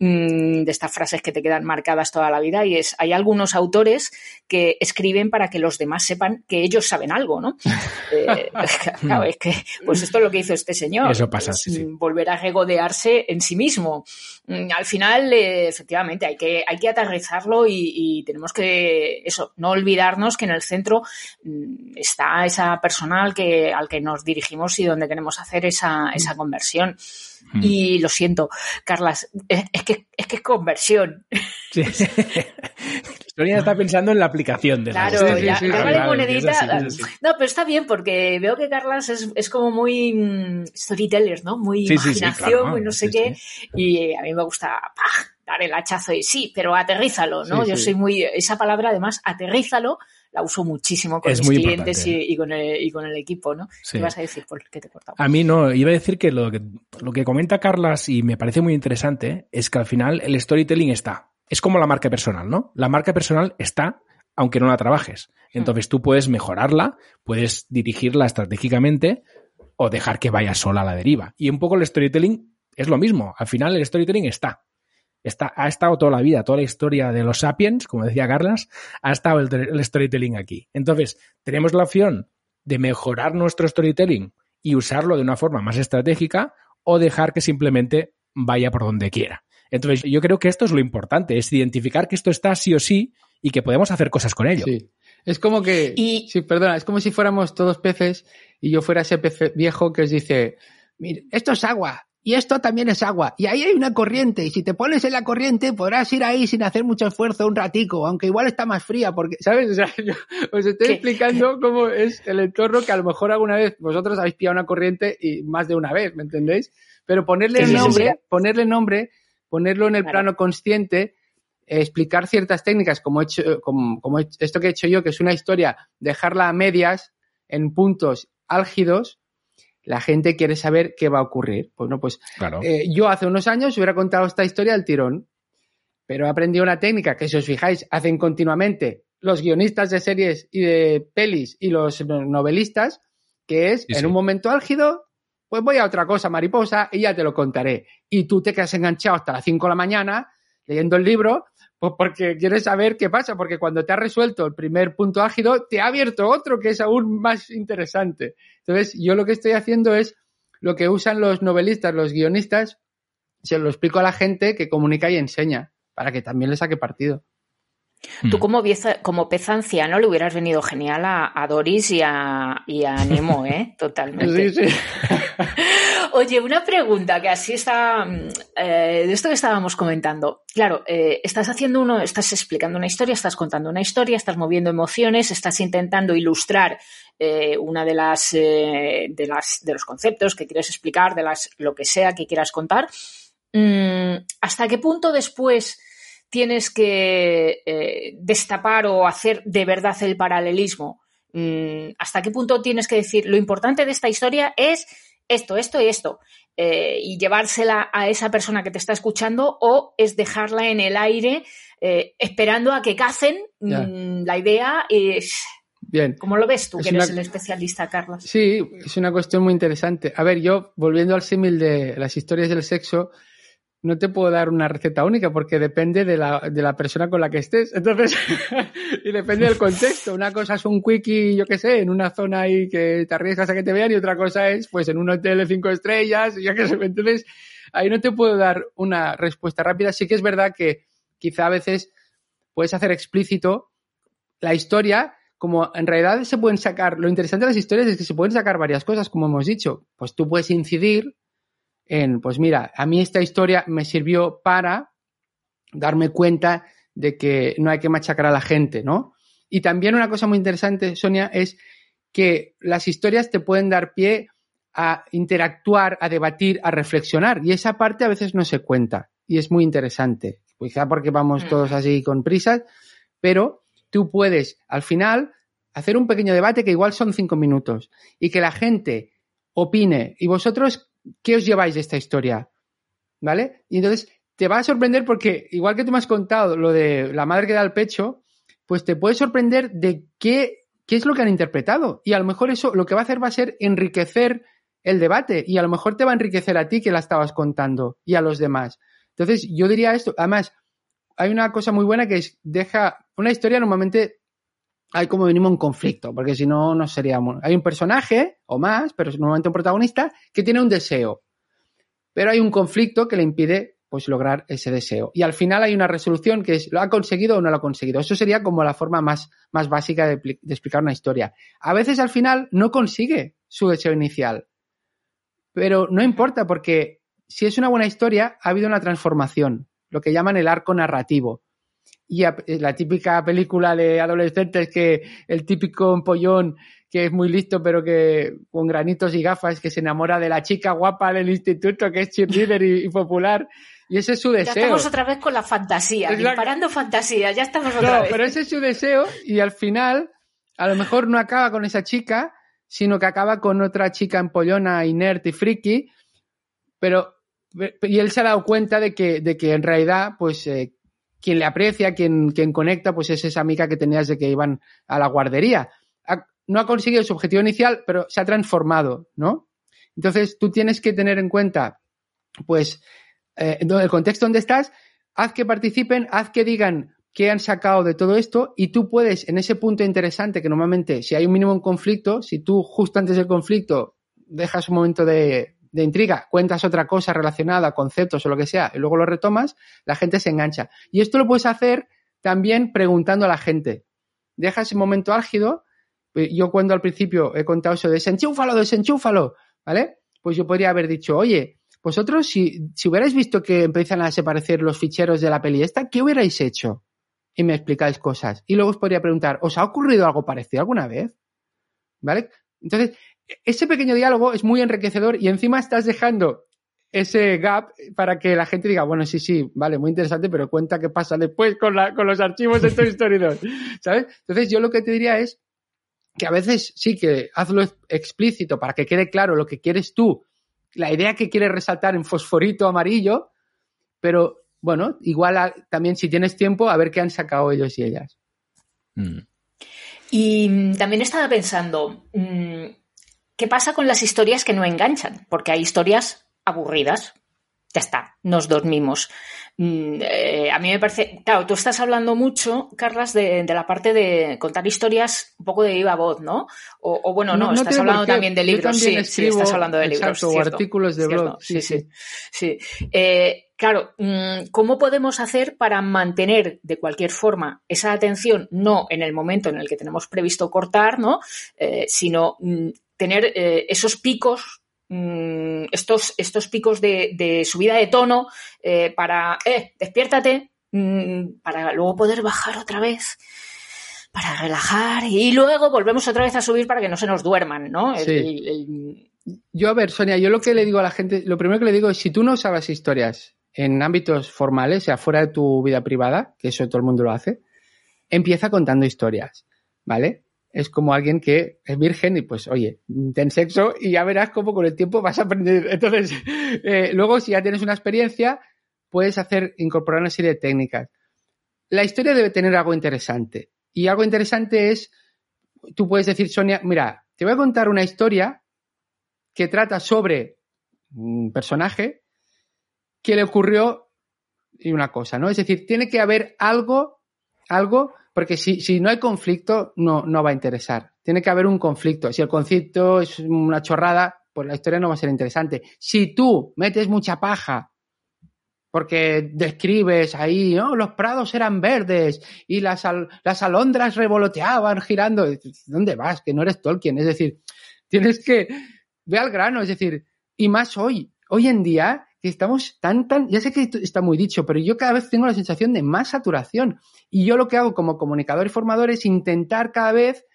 mm, de estas frases que te quedan marcadas toda la vida, y es, hay algunos autores que escriben para que los demás sepan que ellos saben algo, ¿no? Eh, claro, es que, pues esto es lo que hizo este señor. Eso pasa, es, sí, sí. Volver a regodearse en sí mismo. Mm, Al final, eh, efectivamente, hay que, hay que aterrizarlo y, y tenemos que, eso, no olvidarnos que en el centro mm, está esa personal que, al que nos dirigimos y donde queremos hacer esa, esa conversión. Y lo siento, Carlas, es, es que, es que es conversión. Sí. Sonia está pensando en la aplicación de Claro, ya, Sí, ya claro, vale claro, monedita. así. No, pero está bien porque veo que Carlas es, es como muy mm, storyteller, ¿no? Muy Sí, sí, sí, imaginación, claro, muy no sé sí, qué. Y a mí me gusta ¡pah! dar el hachazo y sí, pero aterrízalo, ¿no? Sí, Yo sí. soy muy. Esa palabra, además, aterrízalo, la uso muchísimo con Es mis clientes y, con el, y con el equipo, ¿no? Sí. ¿Qué vas a decir? ¿Por qué te he cortado? A mí no, iba a decir que lo, que lo que comenta Carlas y me parece muy interesante es que al final el storytelling está. Es como la marca personal, ¿no? La marca personal está aunque no la trabajes. Entonces tú puedes mejorarla, puedes dirigirla estratégicamente o dejar que vaya sola a la deriva. Y un poco el storytelling es lo mismo. Al final el storytelling está. Está, ha estado toda la vida, toda la historia de los sapiens, como decía Carlas, ha estado el, el storytelling aquí. Entonces, tenemos la opción de mejorar nuestro storytelling y usarlo de una forma más estratégica o dejar que simplemente vaya por donde quiera. Entonces, yo creo que esto es lo importante, es identificar que esto está sí o sí y que podemos hacer cosas con ello. Sí. Es como que, Y- sí, perdona, es como si fuéramos todos peces y yo fuera ese pez viejo que os dice, mire, esto es agua y esto también es agua y ahí hay una corriente y si te pones en la corriente podrás ir ahí sin hacer mucho esfuerzo un ratico, aunque igual está más fría porque, ¿sabes? O sea, yo os estoy ¿Qué? explicando cómo es el entorno que a lo mejor alguna vez vosotros habéis pillado una corriente y más de una vez, ¿me entendéis? Pero ponerle Sí, sí, sí, nombre, sí. ponerle nombre, ponerlo en el Claro. plano consciente, explicar ciertas técnicas, como, he hecho, como, como esto que he hecho yo, que es una historia, dejarla a medias en puntos álgidos, la gente quiere saber qué va a ocurrir. Pues no, pues Claro. eh, yo hace unos años hubiera contado esta historia al tirón, pero he aprendido una técnica que, si os fijáis, hacen continuamente los guionistas de series y de pelis y los novelistas, que es Sí, en sí. un momento álgido, pues voy a otra cosa, mariposa, y ya te lo contaré. Y tú te quedas enganchado hasta las 5 de la mañana leyendo el libro, pues porque quieres saber qué pasa, porque cuando te has resuelto el primer punto álgido, te ha abierto otro que es aún más interesante. Entonces, yo lo que estoy haciendo es lo que usan los novelistas, los guionistas, se lo explico a la gente que comunica y enseña, para que también le saque partido. Tú Mm. como, pieza- como pez anciano le hubieras venido genial a, a Doris y a, y a Nemo, ¿eh? Totalmente. Sí, sí. Oye, una pregunta que así está mm, eh, de esto que estábamos comentando. Claro, eh, estás haciendo uno, estás explicando una historia, estás contando una historia, estás moviendo emociones, estás intentando ilustrar eh, una de las, de las de los conceptos que quieres explicar, de las lo que sea que quieras contar. Mm, ¿Hasta qué punto después tienes que eh, destapar o hacer de verdad el paralelismo? Mm, ¿Hasta qué punto tienes que decir lo importante de esta historia es esto, esto y esto? eh, y llevársela a esa persona que te está escuchando o es dejarla en el aire eh, esperando a que cacen mm, la idea. Y, Bien. ¿Cómo lo ves tú, Es que eres una- el especialista, Carlos? Sí, es una cuestión muy interesante. A ver, yo, volviendo al símil de las historias del sexo, no te puedo dar una receta única porque depende de la, de la persona con la que estés. Entonces, y depende del contexto. Una cosa es un quickie, yo qué sé, en una zona ahí que te arriesgas a que te vean y otra cosa es, pues, en un hotel de cinco estrellas, yo qué sé. Entonces, ahí no te puedo dar una respuesta rápida. Sí que es verdad que quizá a veces puedes hacer explícito la historia, como en realidad se pueden sacar, lo interesante de las historias es que se pueden sacar varias cosas, como hemos dicho. Pues tú puedes incidir en, pues mira, a mí esta historia me sirvió para darme cuenta de que no hay que machacar a la gente, ¿no? Y también una cosa muy interesante, Sonia, es que las historias te pueden dar pie a interactuar, a debatir, a reflexionar. Y esa parte a veces no se cuenta. Y es muy interesante. Quizá porque vamos Mm. todos así con prisas, pero tú puedes al final hacer un pequeño debate que igual son cinco minutos y que la gente opine. ¿Y vosotros qué os lleváis de esta historia? ¿Vale? Y entonces te va a sorprender porque, igual que tú me has contado lo de la madre que da el pecho, pues te puede sorprender de qué, qué es lo que han interpretado. Y a lo mejor eso lo que va a hacer va a ser enriquecer el debate y a lo mejor te va a enriquecer a ti que la estabas contando y a los demás. Entonces, yo diría esto. Además, hay una cosa muy buena que es deja una historia normalmente hay como mínimo un conflicto, porque si no, no sería. muy- Hay un personaje o más, pero normalmente un protagonista que tiene un deseo, pero hay un conflicto que le impide pues lograr ese deseo. Y al final hay una resolución que es, ¿lo ha conseguido o no lo ha conseguido? Eso sería como la forma más, más básica de explicar una historia. A veces al final no consigue su deseo inicial. Pero no importa porque si es una buena historia, ha habido una transformación, lo que llaman el arco narrativo. Y a- la típica película de adolescentes que el típico empollón que es muy listo, pero que con granitos y gafas, que se enamora de la chica guapa del instituto, que es cheerleader y, y popular. Y ese es su Ya deseo. estamos otra vez con la fantasía, disparando fantasía, ya estamos otra No, vez. pero ese es su deseo y al final a lo mejor no acaba con esa chica, sino que acaba con otra chica empollona, inerte y friki, pero y él se ha dado cuenta de que, de que en realidad, pues, eh, quien le aprecia, quien, quien conecta, pues es esa amiga que tenías de que iban a la guardería. No ha conseguido su objetivo inicial, pero se ha transformado, ¿no? Entonces, tú tienes que tener en cuenta, pues, eh, el contexto donde estás, haz que participen, haz que digan qué han sacado de todo esto y tú puedes, en ese punto interesante, que normalmente si hay un mínimo en conflicto, si tú justo antes del conflicto dejas un momento de, de intriga, cuentas otra cosa relacionada, conceptos o lo que sea, y luego lo retomas, la gente se engancha. Y esto lo puedes hacer también preguntando a la gente. Deja ese momento álgido. eh, Yo cuando al principio he contado eso de desenchúfalo, desenchúfalo, ¿vale? Pues yo podría haber dicho, oye, vosotros si, si hubierais visto que empiezan a desaparecer los ficheros de la peli esta, ¿qué hubierais hecho? Y me explicáis cosas. Y luego os podría preguntar, ¿os ha ocurrido algo parecido alguna vez? ¿Vale? Entonces, ese pequeño diálogo es muy enriquecedor y encima estás dejando ese gap para que la gente diga, bueno, sí, sí, vale, muy interesante, pero cuenta qué pasa después con, la, con los archivos de Toy Story 2, ¿sabes? Entonces yo lo que te diría es que a veces sí que hazlo explícito para que quede claro lo que quieres tú, la idea que quieres resaltar en fosforito amarillo, pero bueno, igual a- también si tienes tiempo, a ver qué han sacado ellos y ellas. Mm. Y mm, también estaba pensando, mm, ¿qué pasa con las historias que no enganchan? Porque hay historias aburridas. Ya está, nos dormimos. Mm, eh, a mí me parece, claro, tú estás hablando mucho, Carlas, de, de la parte de contar historias un poco de viva voz, ¿no? O, o bueno, no, estás hablando también de libros, sí, también sí, escribo, estás hablando de libros. exacto, o cierto, artículos de cierto, blog, sí, sí, sí. sí. Eh, claro, mm, ¿cómo podemos hacer para mantener de cualquier forma esa atención, no en el momento en el que tenemos previsto cortar, ¿no? Eh, sino mm, tener eh, esos picos, mm, estos, estos picos de, de subida de tono eh, para, eh, despiértate, mm, para luego poder bajar otra vez para relajar y luego volvemos otra vez a subir para que no se nos duerman, ¿no? Sí. el- el- Yo, a ver, Sonia, yo lo que le digo a la gente, lo primero que le digo es, si tú no sabes historias en ámbitos formales, o sea, fuera de tu vida privada, que eso todo el mundo lo hace, empieza contando historias, ¿vale? Es como alguien que es virgen y pues, oye, ten sexo y ya verás cómo con el tiempo vas a aprender. Entonces, eh, luego si ya tienes una experiencia, puedes hacer, incorporar una serie de técnicas. La historia debe tener algo interesante. Y algo interesante es, tú puedes decir, Sonia, mira, te voy a contar una historia que trata sobre un personaje que le ocurrió y una cosa, ¿no? Es decir, tiene que haber algo, algo, porque si, si no hay conflicto, no, no va a interesar. Tiene que haber un conflicto. Si el conflicto es una chorrada, pues la historia no va a ser interesante. Si tú metes mucha paja porque describes ahí, ¿no? Los prados eran verdes y las, las alondras revoloteaban girando. ¿Dónde vas? Que no eres Tolkien. Es decir, tienes que ve al grano, es decir, y más hoy, hoy en día que estamos tan, tan, ya sé que está muy dicho, pero yo cada vez tengo la sensación de más saturación. Y yo lo que hago como comunicador y formador es intentar cada vez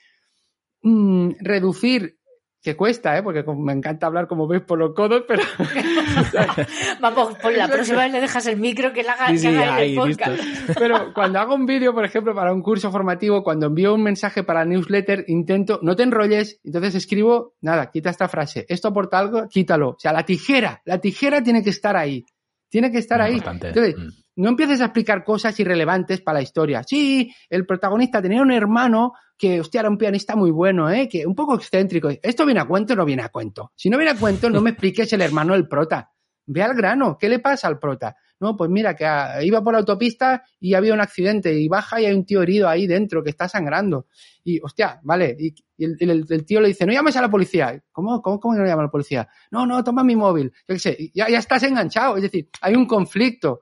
mm, reducir, que cuesta, ¿eh? porque me encanta hablar como veis por los codos, pero Vamos, por la próxima vez le dejas el micro que le haga, Sí, que sí, haga él ahí, el podcast. listo. Pero cuando hago un vídeo, por ejemplo, para un curso formativo, cuando envío un mensaje para newsletter, intento, no te enrolles, entonces escribo, nada, quita esta frase. Esto aporta algo, quítalo. O sea, la tijera, la tijera tiene que estar ahí. Tiene que estar Muy ahí. importante. Entonces, Mm. No empieces a explicar cosas irrelevantes para la historia. Sí, el protagonista tenía un hermano que, hostia, era un pianista muy bueno, ¿eh? Que un poco excéntrico. ¿Esto viene a cuento o no viene a cuento? Si no viene a cuento, no me expliques el hermano del prota. Ve al grano. ¿Qué le pasa al prota? No, pues mira, que iba por la autopista y había un accidente y baja y hay un tío herido ahí dentro que está sangrando. Y, hostia, vale. Y, el, tío le dice, no llames a la policía. ¿Cómo, cómo, cómo no llama a la policía? No, no, toma mi móvil. Yo qué sé, ya, ya estás enganchado. Es decir, hay un conflicto.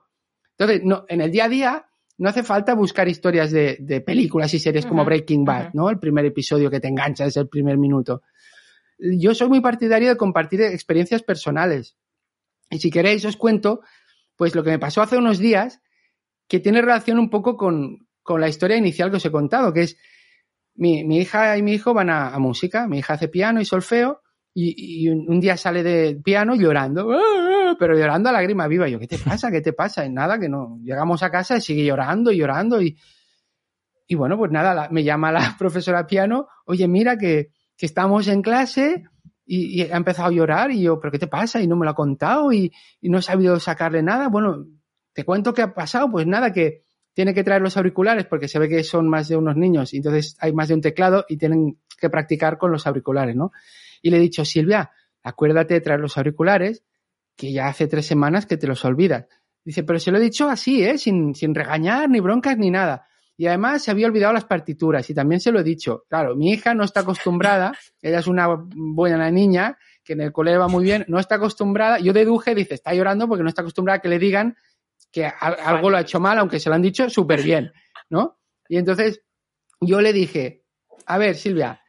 Entonces, no, en el día a día no hace falta buscar historias de, de películas y series como Breaking Bad. ¿no? El primer episodio que te engancha desde el primer minuto. Yo soy muy partidario de compartir experiencias personales. Y si queréis, os cuento, pues lo que me pasó hace unos días, que tiene relación un poco con, con la historia inicial que os he contado, que es mi, mi hija y mi hijo van a, a música, mi hija hace piano y solfeo, y, y un, día sale de piano llorando, ¡ah! pero llorando a lágrima viva. Yo, ¿qué te pasa? ¿Qué te pasa? Y nada, que no. Llegamos a casa y sigue llorando y llorando y, bueno, pues nada, la- me llama la profesora piano, oye, mira que, que estamos en clase y, y ha empezado a llorar y yo, ¿pero qué te pasa? Y no me lo ha contado y, y no he sabido sacarle nada. Bueno, te cuento qué ha pasado, pues nada, que tiene que traer los auriculares porque se ve que son más de unos niños y entonces hay más de un teclado y tienen que practicar con los auriculares, ¿no? Y le he dicho, Silvia, acuérdate de traer los auriculares, que ya hace tres semanas que te los olvidas. Dice, pero se lo he dicho así, ¿eh? Sin, sin regañar, ni broncas, ni nada. Y además se había olvidado las partituras y también se lo he dicho. Claro, mi hija no está acostumbrada, ella es una buena niña, que en el cole va muy bien, no está acostumbrada. Yo deduje, dice, está llorando porque no está acostumbrada a que le digan que al- algo lo ha hecho mal, aunque se lo han dicho súper bien, ¿no? Y entonces yo le dije, a ver, Silvia,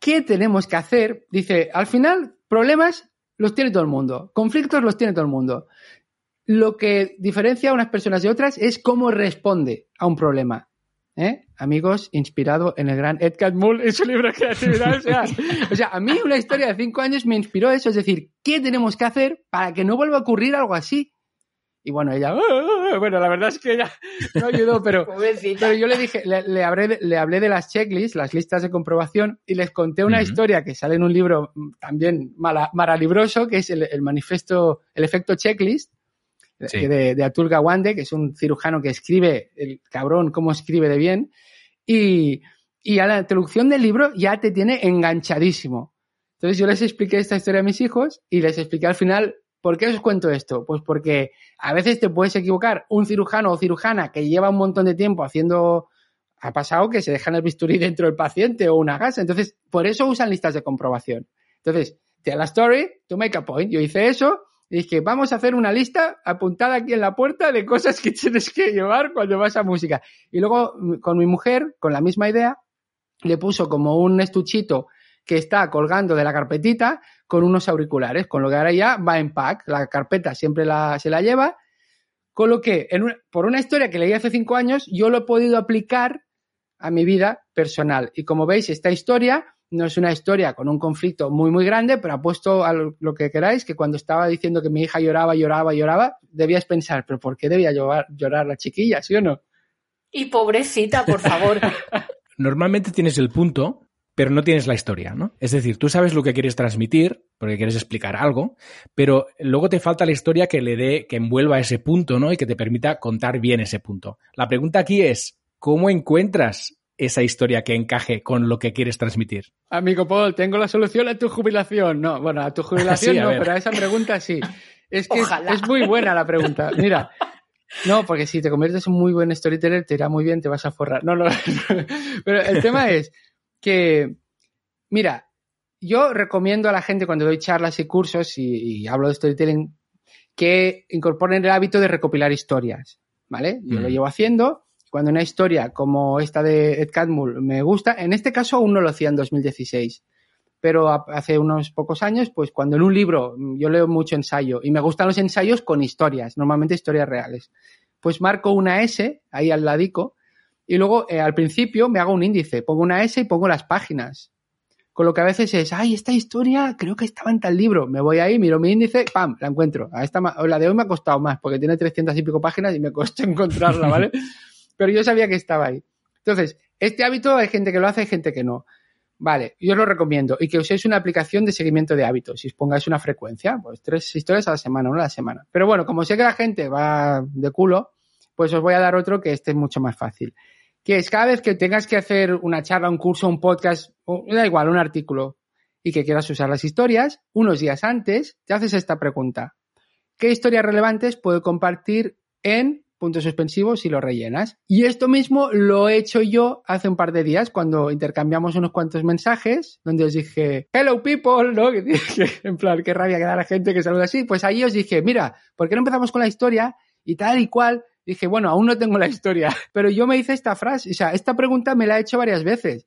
¿qué tenemos que hacer? Dice, al final, problemas los tiene todo el mundo, conflictos los tiene todo el mundo. Lo que diferencia a unas personas de otras es cómo responde a un problema. ¿Eh? Amigos, inspirado en el gran Ed Catmull en su libro Creatividad. O sea, o sea, a mí una historia de cinco años me inspiró eso, es decir, ¿qué tenemos que hacer para que no vuelva a ocurrir algo así? Y bueno, ella, "Ah", bueno, la verdad es que ella no ayudó, pero, pero yo le dije, le, le hablé de, le hablé de las checklists, las listas de comprobación, y les conté una Ujú. historia que sale en un libro también mala- maralibroso, que es el, el manifiesto, el efecto checklist, Sí. que de, de Atul Gawande, que es un cirujano que escribe, el cabrón, cómo escribe de bien, y, y a la introducción del libro ya te tiene enganchadísimo. Entonces yo les expliqué esta historia a mis hijos y les expliqué al final, ¿por qué os cuento esto? Pues porque a veces te puedes equivocar. Un cirujano o cirujana que lleva un montón de tiempo haciendo, ha pasado que se dejan el bisturí dentro del paciente o una gasa. Entonces, por eso usan listas de comprobación. Entonces, tell la story to make a point. Yo hice eso y dije, vamos a hacer una lista apuntada aquí en la puerta de cosas que tienes que llevar cuando vas a música. Y luego, mm, con mi mujer, con la misma idea, le puso como un estuchito que está colgando de la carpetita con unos auriculares, con lo que ahora ya va en pack. La carpeta siempre la, se la lleva. Con lo que, en una- por una historia que leí hace cinco años, yo lo he podido aplicar a mi vida personal. Y como veis, esta historia no es una historia con un conflicto muy, muy grande, pero apuesto a lo, lo que queráis, que cuando estaba diciendo que mi hija lloraba, lloraba, lloraba, debías pensar, pero ¿por qué debía llorar, llorar la chiquilla, sí o no? Y pobrecita, por favor. Normalmente tienes el punto, pero no tienes la historia, ¿no? Es decir, tú sabes lo que quieres transmitir, porque quieres explicar algo, pero luego te falta la historia que le dé, que envuelva ese punto, ¿no? Y que te permita contar bien ese punto. La pregunta aquí es, ¿cómo encuentras esa historia que encaje con lo que quieres transmitir? Amigo Paul, tengo la solución a tu jubilación. No, bueno, a tu jubilación Sí, a no, pero a esa pregunta sí. Es que Ojalá. es muy buena la pregunta. Mira, no, porque si te conviertes en un muy buen storyteller, te irá muy bien, te vas a forrar. No, no. Pero el tema es que, mira, yo recomiendo a la gente cuando doy charlas y cursos y, y hablo de storytelling que incorporen el hábito de recopilar historias, ¿vale? Yo lo llevo haciendo. Cuando una historia como esta de Ed Catmull me gusta, en este caso aún no lo hacía en 2016, pero hace unos pocos años, pues cuando en un libro, mm, yo leo mucho ensayo y me gustan los ensayos con historias, normalmente historias reales, pues marco una S ahí al ladico y luego eh, al principio me hago un índice, pongo una S y pongo las páginas. Con lo que a veces es, ay, esta historia creo que estaba en tal libro. Me voy ahí, miro mi índice, pam, la encuentro. A esta, la de hoy me ha costado más porque tiene 300 y pico páginas y me costó encontrarla, ¿vale? Pero yo sabía que estaba ahí. Entonces, este hábito hay gente que lo hace, hay gente que no. Vale, yo os lo recomiendo. Y que uséis una aplicación de seguimiento de hábitos. Si os pongáis una frecuencia, pues tres historias a la semana, una a la semana. Pero bueno, como sé que la gente va de culo, pues os voy a dar otro que esté mucho más fácil. Que es cada vez que tengas que hacer una charla, un curso, un podcast, o, da igual, un artículo, y que quieras usar las historias, unos días antes te haces esta pregunta. qué historias relevantes puedo compartir en puntos suspensivos y lo rellenas. Y esto mismo lo he hecho yo hace un par de días cuando intercambiamos unos cuantos mensajes donde os dije, hello people, ¿no? en plan, qué rabia que da la gente que saluda así. Pues ahí os dije, mira, ¿por qué no empezamos con la historia? Y tal y cual. Dije, bueno, aún no tengo la historia, pero yo me hice esta frase, o sea, esta pregunta me la he hecho varias veces.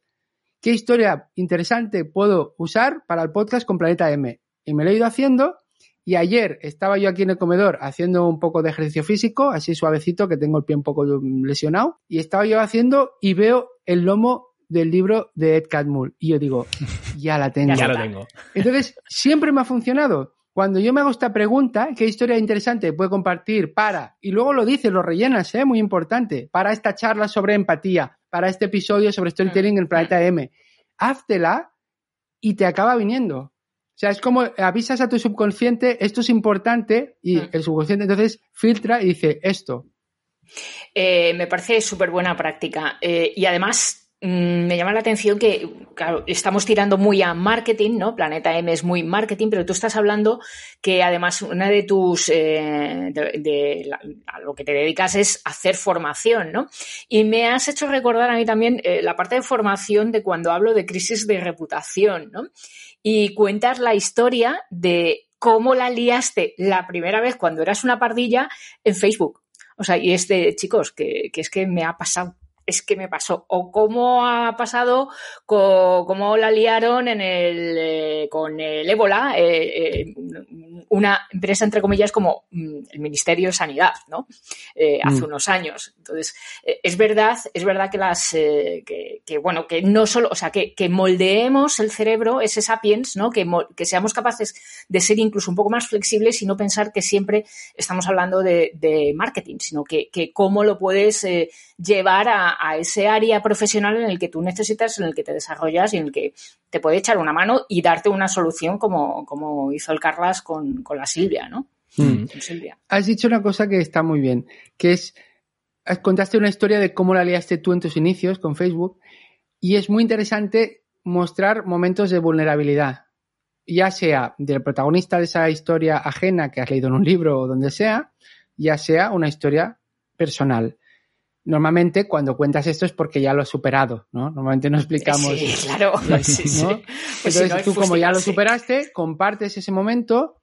¿Qué historia interesante puedo usar para el podcast con Planeta M? Y me lo he ido haciendo y ayer estaba yo aquí en el comedor haciendo un poco de ejercicio físico, así suavecito, que tengo el pie un poco lesionado, y estaba yo haciendo y veo el lomo del libro de Ed Catmull. Y yo digo, ya la tengo. Ya lo tengo. Entonces, siempre me ha funcionado. Cuando yo me hago esta pregunta, ¿qué historia interesante puedo compartir para? Y luego lo dices, lo rellenas, ¿eh? Muy importante. Para esta charla sobre empatía, para este episodio sobre storytelling en Planeta M. Háztela y te acaba viniendo. O sea, es como avisas a tu subconsciente, esto es importante, y Mm. el subconsciente entonces filtra y dice esto. Eh, me parece súper buena práctica. Eh, y además, me llama la atención que, claro, estamos tirando muy a marketing, ¿no? Planeta M es muy marketing, pero tú estás hablando que además una de tus, eh, de, de a lo que te dedicas es hacer formación, ¿no? Y me has hecho recordar a mí también eh, la parte de formación de cuando hablo de crisis de reputación, ¿no? Y cuentas la historia de cómo la liaste la primera vez cuando eras una pardilla en Facebook. O sea, y es de, chicos, que, que es que me ha pasado. Es que me pasó. O cómo ha pasado, co- cómo la liaron en el, eh, con el ébola, eh, eh, una empresa, entre comillas, como mm, el Ministerio de Sanidad, ¿no? Hace Mm. unos años. Entonces, es verdad, es verdad que las, que, que, bueno, que no solo, o sea, que, que moldeemos el cerebro, ese sapiens, ¿no? Que, que seamos capaces de ser incluso un poco más flexibles y no pensar que siempre estamos hablando de, de marketing, sino que, que cómo lo puedes llevar a, a ese área profesional en el que tú necesitas, en el que te desarrollas y en el que te puede echar una mano y darte una solución como, como hizo el Carlas con, con la Silvia, ¿no? Mm. Con Silvia. Has dicho una cosa que está muy bien, que es, contaste una historia de cómo la liaste tú en tus inicios con Facebook y es muy interesante mostrar momentos de vulnerabilidad, ya sea del protagonista de esa historia ajena que has leído en un libro o donde sea, ya sea una historia personal. Normalmente cuando cuentas esto es porque ya lo has superado, ¿no? Normalmente no explicamos Sí, claro. Sí, sí. ¿no? Pues si Entonces no, tú como ya lo superaste, compartes ese momento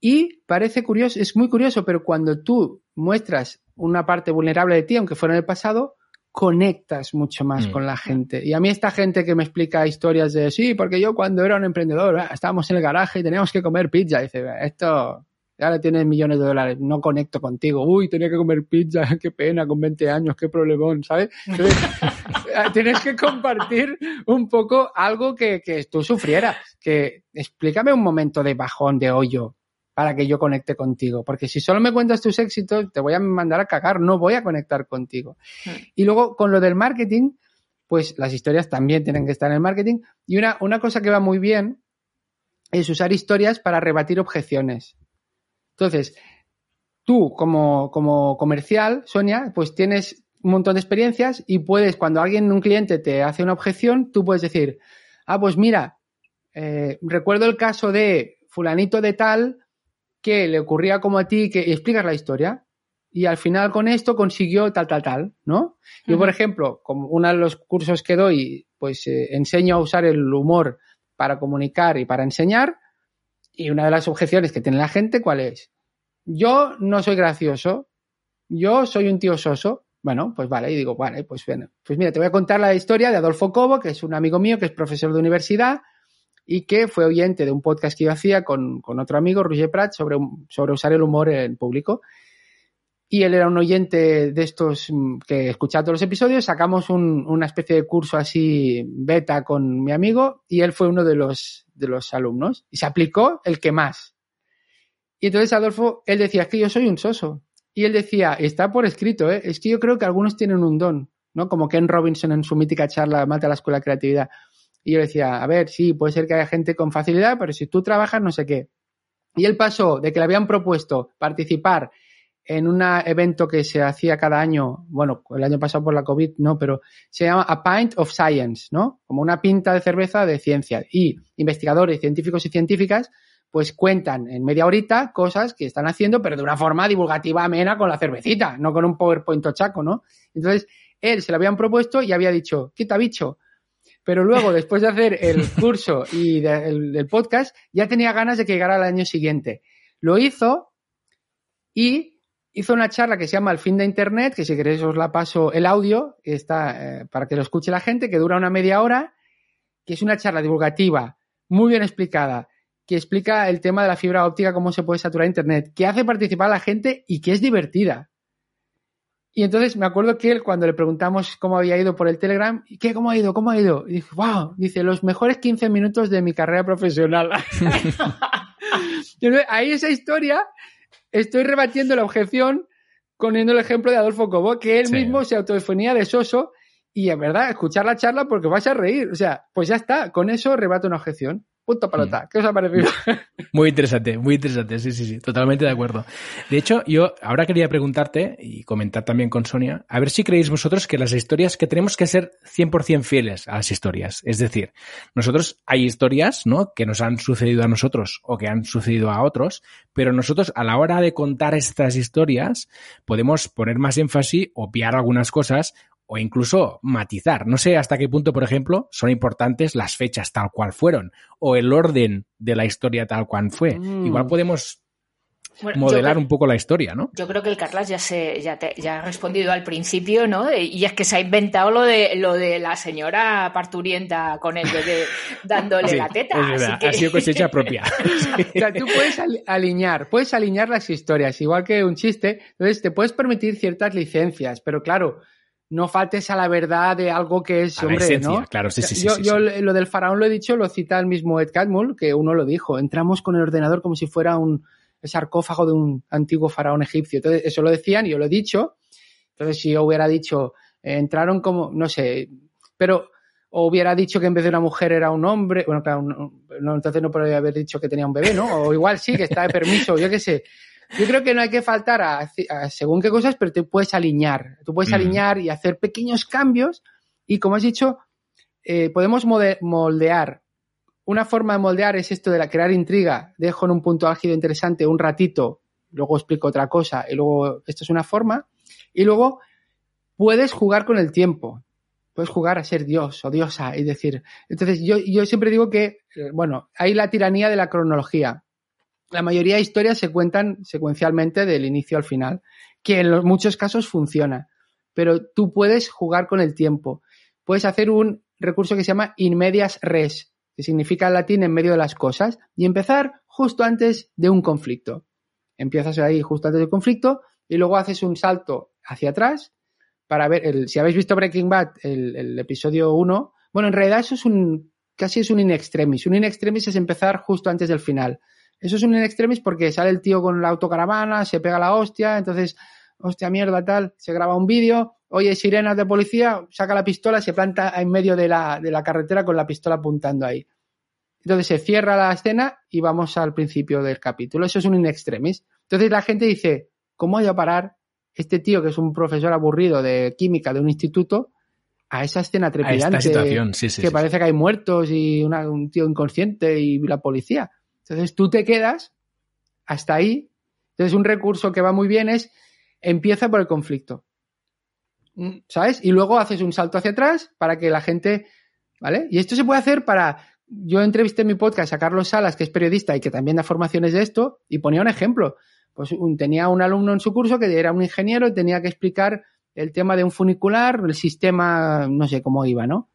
y parece curioso, es muy curioso, pero cuando tú muestras una parte vulnerable de ti, aunque fuera en el pasado, conectas mucho más Mm. con la gente. Y a mí esta gente que me explica historias de, sí, porque yo cuando era un emprendedor ah, estábamos en el garaje y teníamos que comer pizza, dice, esto... Ahora tienes millones de dólares, no conecto contigo. Uy, tenía que comer pizza, qué pena, con 20 años, qué problemón, ¿sabes? Entonces, eh, tienes que compartir un poco algo que, que tú sufrieras. Que explícame un momento de bajón, de hoyo, para que yo conecte contigo. Porque si solo me cuentas tus éxitos, te voy a mandar a cagar, no voy a conectar contigo. Hmm. Y luego, con lo del marketing, pues las historias también tienen que estar en el marketing. Y una, una cosa que va muy bien es usar historias para rebatir objeciones. Entonces, tú como, como comercial, Sonia, pues tienes un montón de experiencias y puedes, cuando alguien, un cliente te hace una objeción, tú puedes decir, ah, pues mira, eh, recuerdo el caso de fulanito de tal que le ocurría como a ti, que y explicas la historia. Y al final con esto consiguió tal, tal, tal, ¿no? Yo, por ejemplo, como uno de los cursos que doy, pues eh, enseño a usar el humor para comunicar y para enseñar. Y una de las objeciones que tiene la gente, ¿cuál es? Yo no soy gracioso, yo soy un tío soso. Bueno, pues vale, y digo, vale, pues bueno, pues mira, te voy a contar la historia de Adolfo Cobo, que es un amigo mío, que es profesor de universidad y que fue oyente de un podcast que yo hacía con, con otro amigo, Roger Prat, sobre, sobre usar el humor en público. Y él era un oyente de estos mm, que escuchaba todos los episodios. Sacamos un- una especie de curso así beta con mi amigo y él fue uno de los, de los alumnos. Y se aplicó el que más. Y entonces Adolfo, él decía, es que yo soy un soso. Y él decía, está por escrito, ¿eh? es que yo creo que algunos tienen un don, ¿no? Como Ken Robinson en su mítica charla Mata la Escuela de Creatividad. Y yo decía, a ver, sí, puede ser que haya gente con facilidad, pero si tú trabajas, no sé qué. Y él pasó de que le habían propuesto participar en un evento que se hacía cada año, bueno, el año pasado por la COVID, no, pero se llama A Pint of Science, ¿no? Como una pinta de cerveza de ciencia. Y investigadores, científicos y científicas, pues cuentan en media horita cosas que están haciendo, pero de una forma divulgativa amena con la cervecita, no con un PowerPoint chaco, ¿no? Entonces, él se lo habían propuesto y había dicho, quita bicho. Pero luego, después de hacer el curso y de- el, del podcast, ya tenía ganas de que llegara el año siguiente. Lo hizo y hizo una charla que se llama El fin de Internet, que si queréis os la paso el audio, que está eh, para que lo escuche la gente, que dura una media hora, que es una charla divulgativa, muy bien explicada, que explica el tema de la fibra óptica, cómo se puede saturar Internet, que hace participar a la gente y que es divertida. Y entonces me acuerdo que él, cuando le preguntamos cómo había ido por el Telegram, ¿y qué? ¿Cómo ha ido? ¿Cómo ha ido? Y dice, wow, dice, los mejores 15 minutos de mi carrera profesional. Ahí esa historia, estoy rebatiendo la objeción poniendo el ejemplo de Adolfo Cobo, que él Sí. mismo se autodefinía de soso y en verdad, escuchar la charla porque vas a reír. O sea, pues ya está, con eso rebato una objeción. Punto pelota. ¿Qué os ha parecido? Muy interesante, muy interesante, sí, sí, sí, totalmente de acuerdo. De hecho, yo ahora quería preguntarte y comentar también con Sonia, a ver si creéis vosotros que las historias, que tenemos que ser 100% fieles a las historias. Es decir, nosotros hay historias, ¿no? Que nos han sucedido a nosotros o que han sucedido a otros, pero nosotros a la hora de contar estas historias podemos poner más énfasis, obviar algunas cosas o incluso matizar. No sé hasta qué punto, por ejemplo, son importantes las fechas tal cual fueron o el orden de la historia tal cual fue. Mm. Igual podemos Bueno, modelar un poco la historia, ¿no? yo creo que el Carlas ya se ya, te- ya ha respondido al principio, ¿no? Y es que se ha inventado lo de lo de la señora parturienta con el bebé dándole Sí, la teta. es así verdad, que- ha sido cosecha propia. O sea, tú puedes ali- alinear, puedes alinear las historias, igual que un chiste. Entonces, te puedes permitir ciertas licencias, pero claro, no faltes a la verdad de algo que es, A hombre, esencia, ¿no? claro, sí, sí, yo, sí, yo lo del faraón lo he dicho, lo cita el mismo Ed Catmull, que uno lo dijo. Entramos con el ordenador como si fuera un sarcófago de un antiguo faraón egipcio. Entonces, eso lo decían yo lo he dicho. Entonces, si yo hubiera dicho, eh, entraron como, no sé, pero o hubiera dicho que en vez de una mujer era un hombre, bueno, claro, no, no, entonces no podría haber dicho que tenía un bebé, ¿no? O igual sí, que está de permiso, yo qué sé. Yo creo que no hay que faltar a, a según qué cosas, pero te puedes alinear. Tú puedes Mm. alinear y hacer pequeños cambios y, como has dicho, eh, podemos moldear. Una forma de moldear es esto de la crear intriga. Dejo en un punto álgido interesante un ratito, luego explico otra cosa y luego esto es una forma. Y luego puedes jugar con el tiempo. Puedes jugar a ser Dios o diosa y decir. Entonces, yo, yo siempre digo que, eh, bueno, hay la tiranía de la cronología. La mayoría de historias se cuentan secuencialmente del inicio al final, que en los- muchos casos funciona. Pero tú puedes jugar con el tiempo. Puedes hacer un recurso que se llama in medias res, que significa en latín en medio de las cosas, y empezar justo antes de un conflicto. Empiezas ahí justo antes del conflicto y luego haces un salto hacia atrás para ver, el, si habéis visto Breaking Bad, el, el episodio 1, bueno, en realidad eso es un, casi es un in extremis. Un in extremis es empezar justo antes del final. Eso es un in extremis porque sale el tío con la autocaravana, se pega la hostia, entonces, hostia mierda, tal, se graba un vídeo, oye, sirenas de policía, saca la pistola, se planta en medio de la, de la carretera con la pistola apuntando ahí. Entonces se cierra la escena y vamos al principio del capítulo. Eso es un in extremis. Entonces la gente dice, ¿cómo ha ido a parar este tío que es un profesor aburrido de química de un instituto a esa escena A trepidante? esta situación, sí, sí. que sí. parece que hay muertos y una- un tío inconsciente y la policía. Entonces tú te quedas hasta ahí. Entonces un recurso que va muy bien es empieza por el conflicto. Mm, ¿Sabes? Y luego haces un salto hacia atrás para que la gente, ¿vale? Y esto se puede hacer para... Yo entrevisté en mi podcast a Carlos Salas, que es periodista y que también da formaciones de esto, y ponía un ejemplo. Pues un- tenía un alumno en su curso que era un ingeniero y tenía que explicar el tema de un funicular, el sistema, no sé cómo iba, ¿no?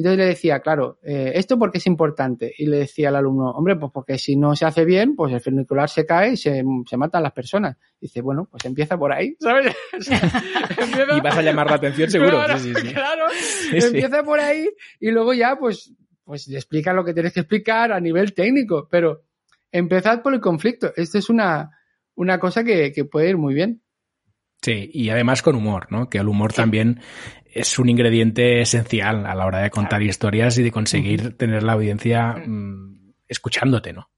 Entonces le decía, claro, eh, ¿esto por qué es importante? Y le decía al alumno, hombre, pues porque si no se hace bien, pues el funicular se cae y se, se matan las personas. Dice, bueno, pues empieza por ahí, ¿sabes? Y vas a llamar la atención seguro. Claro, sí, sí, sí. claro. Empieza por ahí y luego ya, pues, pues explica lo que tienes que explicar a nivel técnico, pero empezad por el conflicto. Esto es una, una cosa que, que puede ir muy bien. Sí, y además con humor, ¿no? Que el humor también es un ingrediente esencial a la hora de contar historias y de conseguir tener la audiencia mm, escuchándote, ¿no?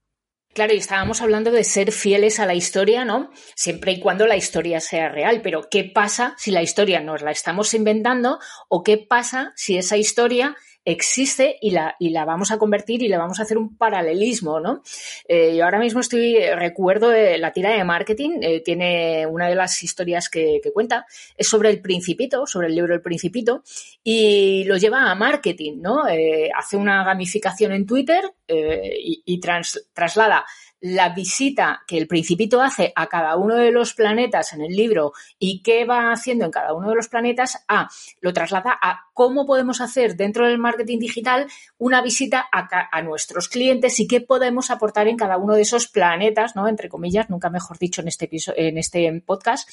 Claro, y estábamos hablando de ser fieles a la historia, ¿no? Siempre y cuando la historia sea real, pero ¿qué pasa si la historia nos la estamos inventando o qué pasa si esa historia existe y la, y la vamos a convertir y le vamos a hacer un paralelismo, ¿no? Eh, yo ahora mismo estoy, recuerdo de la tira de marketing, eh, tiene una de las historias que, cuenta, es sobre el principito, sobre el libro El Principito, y lo lleva a marketing, ¿no? Eh, hace una gamificación en Twitter eh, y, traslada la visita que el principito hace a cada uno de los planetas en el libro y qué va haciendo en cada uno de los planetas a lo traslada a cómo podemos hacer dentro del marketing digital una visita a, a nuestros clientes y qué podemos aportar en cada uno de esos planetas, ¿no? Entre comillas, nunca mejor dicho en este en este podcast.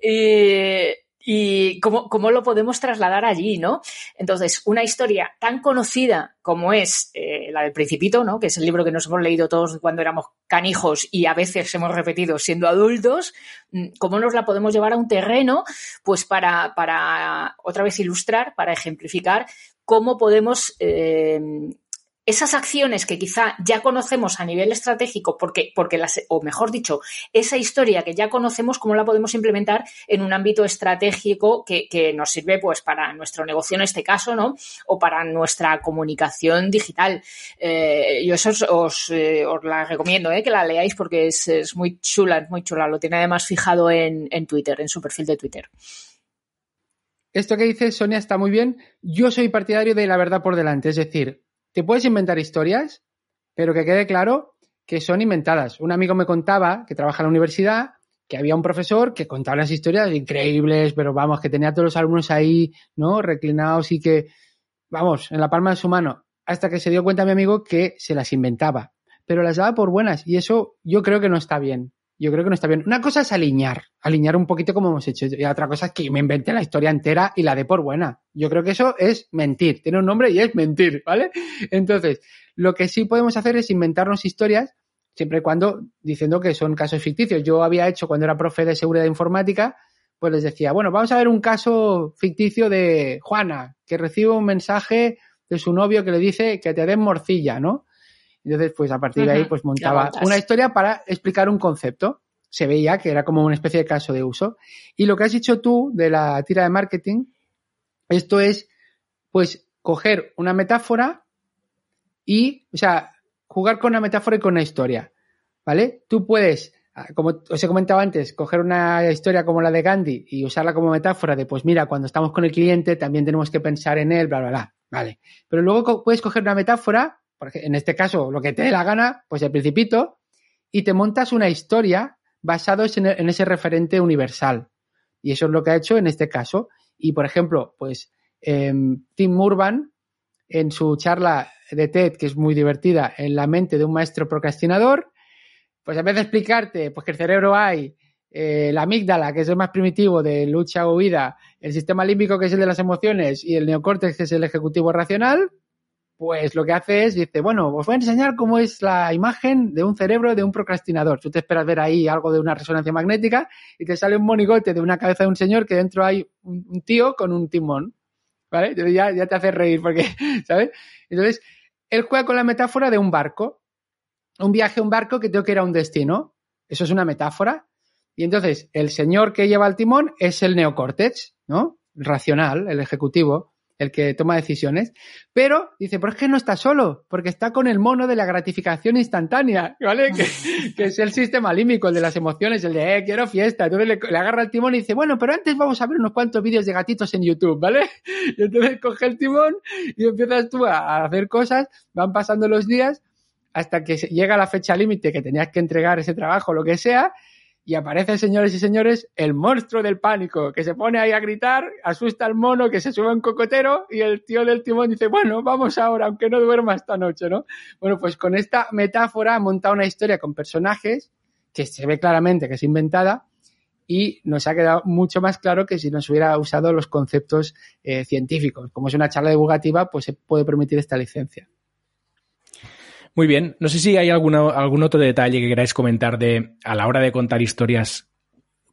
Eh, y cómo, cómo lo podemos trasladar allí, ¿no? Entonces, una historia tan conocida como es eh, la del Principito, ¿no? Que es el libro que nos hemos leído todos cuando éramos canijos y a veces hemos repetido siendo adultos, mm, ¿cómo nos la podemos llevar a un terreno? Pues para, para otra vez ilustrar, para ejemplificar cómo podemos eh, esas acciones que quizá ya conocemos a nivel estratégico, porque, porque las, o mejor dicho, esa historia que ya conocemos, cómo la podemos implementar en un ámbito estratégico que, que nos sirve pues para nuestro negocio en este caso, ¿no? O para nuestra comunicación digital. Eh, yo eso os, eh, os la recomiendo, ¿eh? que la leáis porque es, es muy chula, es muy chula. Lo tiene además fijado en, en Twitter, en su perfil de Twitter. Esto que dice Sonia está muy bien. Yo soy partidario de la verdad por delante, es decir, te puedes inventar historias, pero que quede claro que son inventadas. Un amigo me contaba que trabaja en la universidad que había un profesor que contaba las historias increíbles, pero vamos, que tenía a todos los alumnos ahí, ¿no? Reclinados y que, vamos, en la palma de su mano, hasta que se dio cuenta mi amigo que se las inventaba, pero las daba por buenas y eso yo creo que no está bien. Yo creo que no está bien. Una cosa es alinear, alinear un poquito como hemos hecho. Y otra cosa es que me inventé la historia entera y la dé por buena. Yo creo que eso es mentir. Tiene un nombre y es mentir, ¿vale? Entonces, lo que sí podemos hacer es inventarnos historias, siempre y cuando diciendo que son casos ficticios. Yo había hecho cuando era profe de seguridad informática, pues les decía, bueno, vamos a ver un caso ficticio de Juana, que recibe un mensaje de su novio que le dice que te den morcilla, ¿no? Entonces, pues a partir de ahí, pues montaba una historia para explicar un concepto. Se veía que era como una especie de caso de uso. Y lo que has dicho tú de la tira de marketing, esto es, pues, coger una metáfora y, o sea, jugar con una metáfora y con una historia. ¿Vale? Tú puedes, como os he comentado antes, coger una historia como la de Gandhi y usarla como metáfora de, pues mira, cuando estamos con el cliente también tenemos que pensar en él, bla, bla, bla. Vale. Pero luego puedes coger una metáfora en este caso lo que te dé la gana, pues el principito, y te montas una historia basado en, ese referente universal. Y eso es lo que ha hecho en este caso. Y por ejemplo, pues eh, Tim Urban, en su charla de TED, que es muy divertida, en la mente de un maestro procrastinador, pues en vez de explicarte pues que el cerebro hay eh, la amígdala, que es el más primitivo de lucha o huida, el sistema límbico, que es el de las emociones, y el neocórtex, que es el ejecutivo racional, pues lo que hace es, dice, bueno, os voy a enseñar cómo es la imagen de un cerebro de un procrastinador. Tú te esperas ver ahí algo de una resonancia magnética y te sale un monigote de una cabeza de un señor que dentro hay un, tío con un timón. ¿Vale? Ya, ya te hace reír porque, ¿sabes? Entonces, él juega con la metáfora de un barco. Un viaje a un barco que tengo que ir a un destino. Eso es una metáfora. Y entonces, el señor que lleva el timón es el neocórtex, ¿no? El racional, el ejecutivo el que toma decisiones, pero dice, pero es que no está solo, porque está con el mono de la gratificación instantánea, ¿vale? Que, es el sistema límbico, el de las emociones, el de, eh, quiero fiesta. Entonces le, le, agarra el timón y dice, bueno, pero antes vamos a ver unos cuantos vídeos de gatitos en YouTube, ¿vale? Y entonces coge el timón y empiezas tú a, a hacer cosas, van pasando los días hasta que llega la fecha límite que tenías que entregar ese trabajo, lo que sea, y aparece, señores y señores, el monstruo del pánico, que se pone ahí a gritar, asusta al mono, que se sube a un cocotero y el tío del timón dice, bueno, vamos ahora, aunque no duerma esta noche, ¿no? Bueno, pues con esta metáfora ha montado una historia con personajes que se ve claramente que es inventada y nos ha quedado mucho más claro que si nos hubiera usado los conceptos eh, científicos. Como es una charla divulgativa, pues se puede permitir esta licencia. Muy bien. No sé si hay alguna, algún otro detalle que queráis comentar de a la hora de contar historias,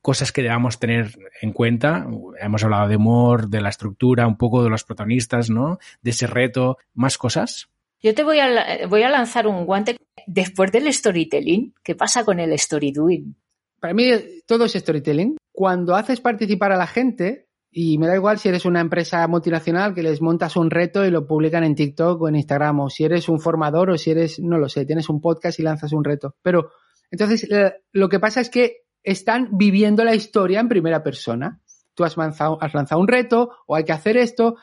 cosas que debamos tener en cuenta. Hemos hablado de humor, de la estructura, un poco de los protagonistas, ¿no? De ese reto, más cosas. Yo te voy a, voy a lanzar un guante después del storytelling. ¿Qué pasa con el story doing? Para mí todo es storytelling. Cuando haces participar a la gente, Y me da igual si eres una empresa multinacional que les montas un reto y lo publican en TikTok o en Instagram, o si eres un formador o si eres, no lo sé, tienes un podcast y lanzas un reto. Pero entonces eh, lo que pasa es que están viviendo la historia en primera persona. Tú has lanzado, has lanzado un reto o hay que hacer esto,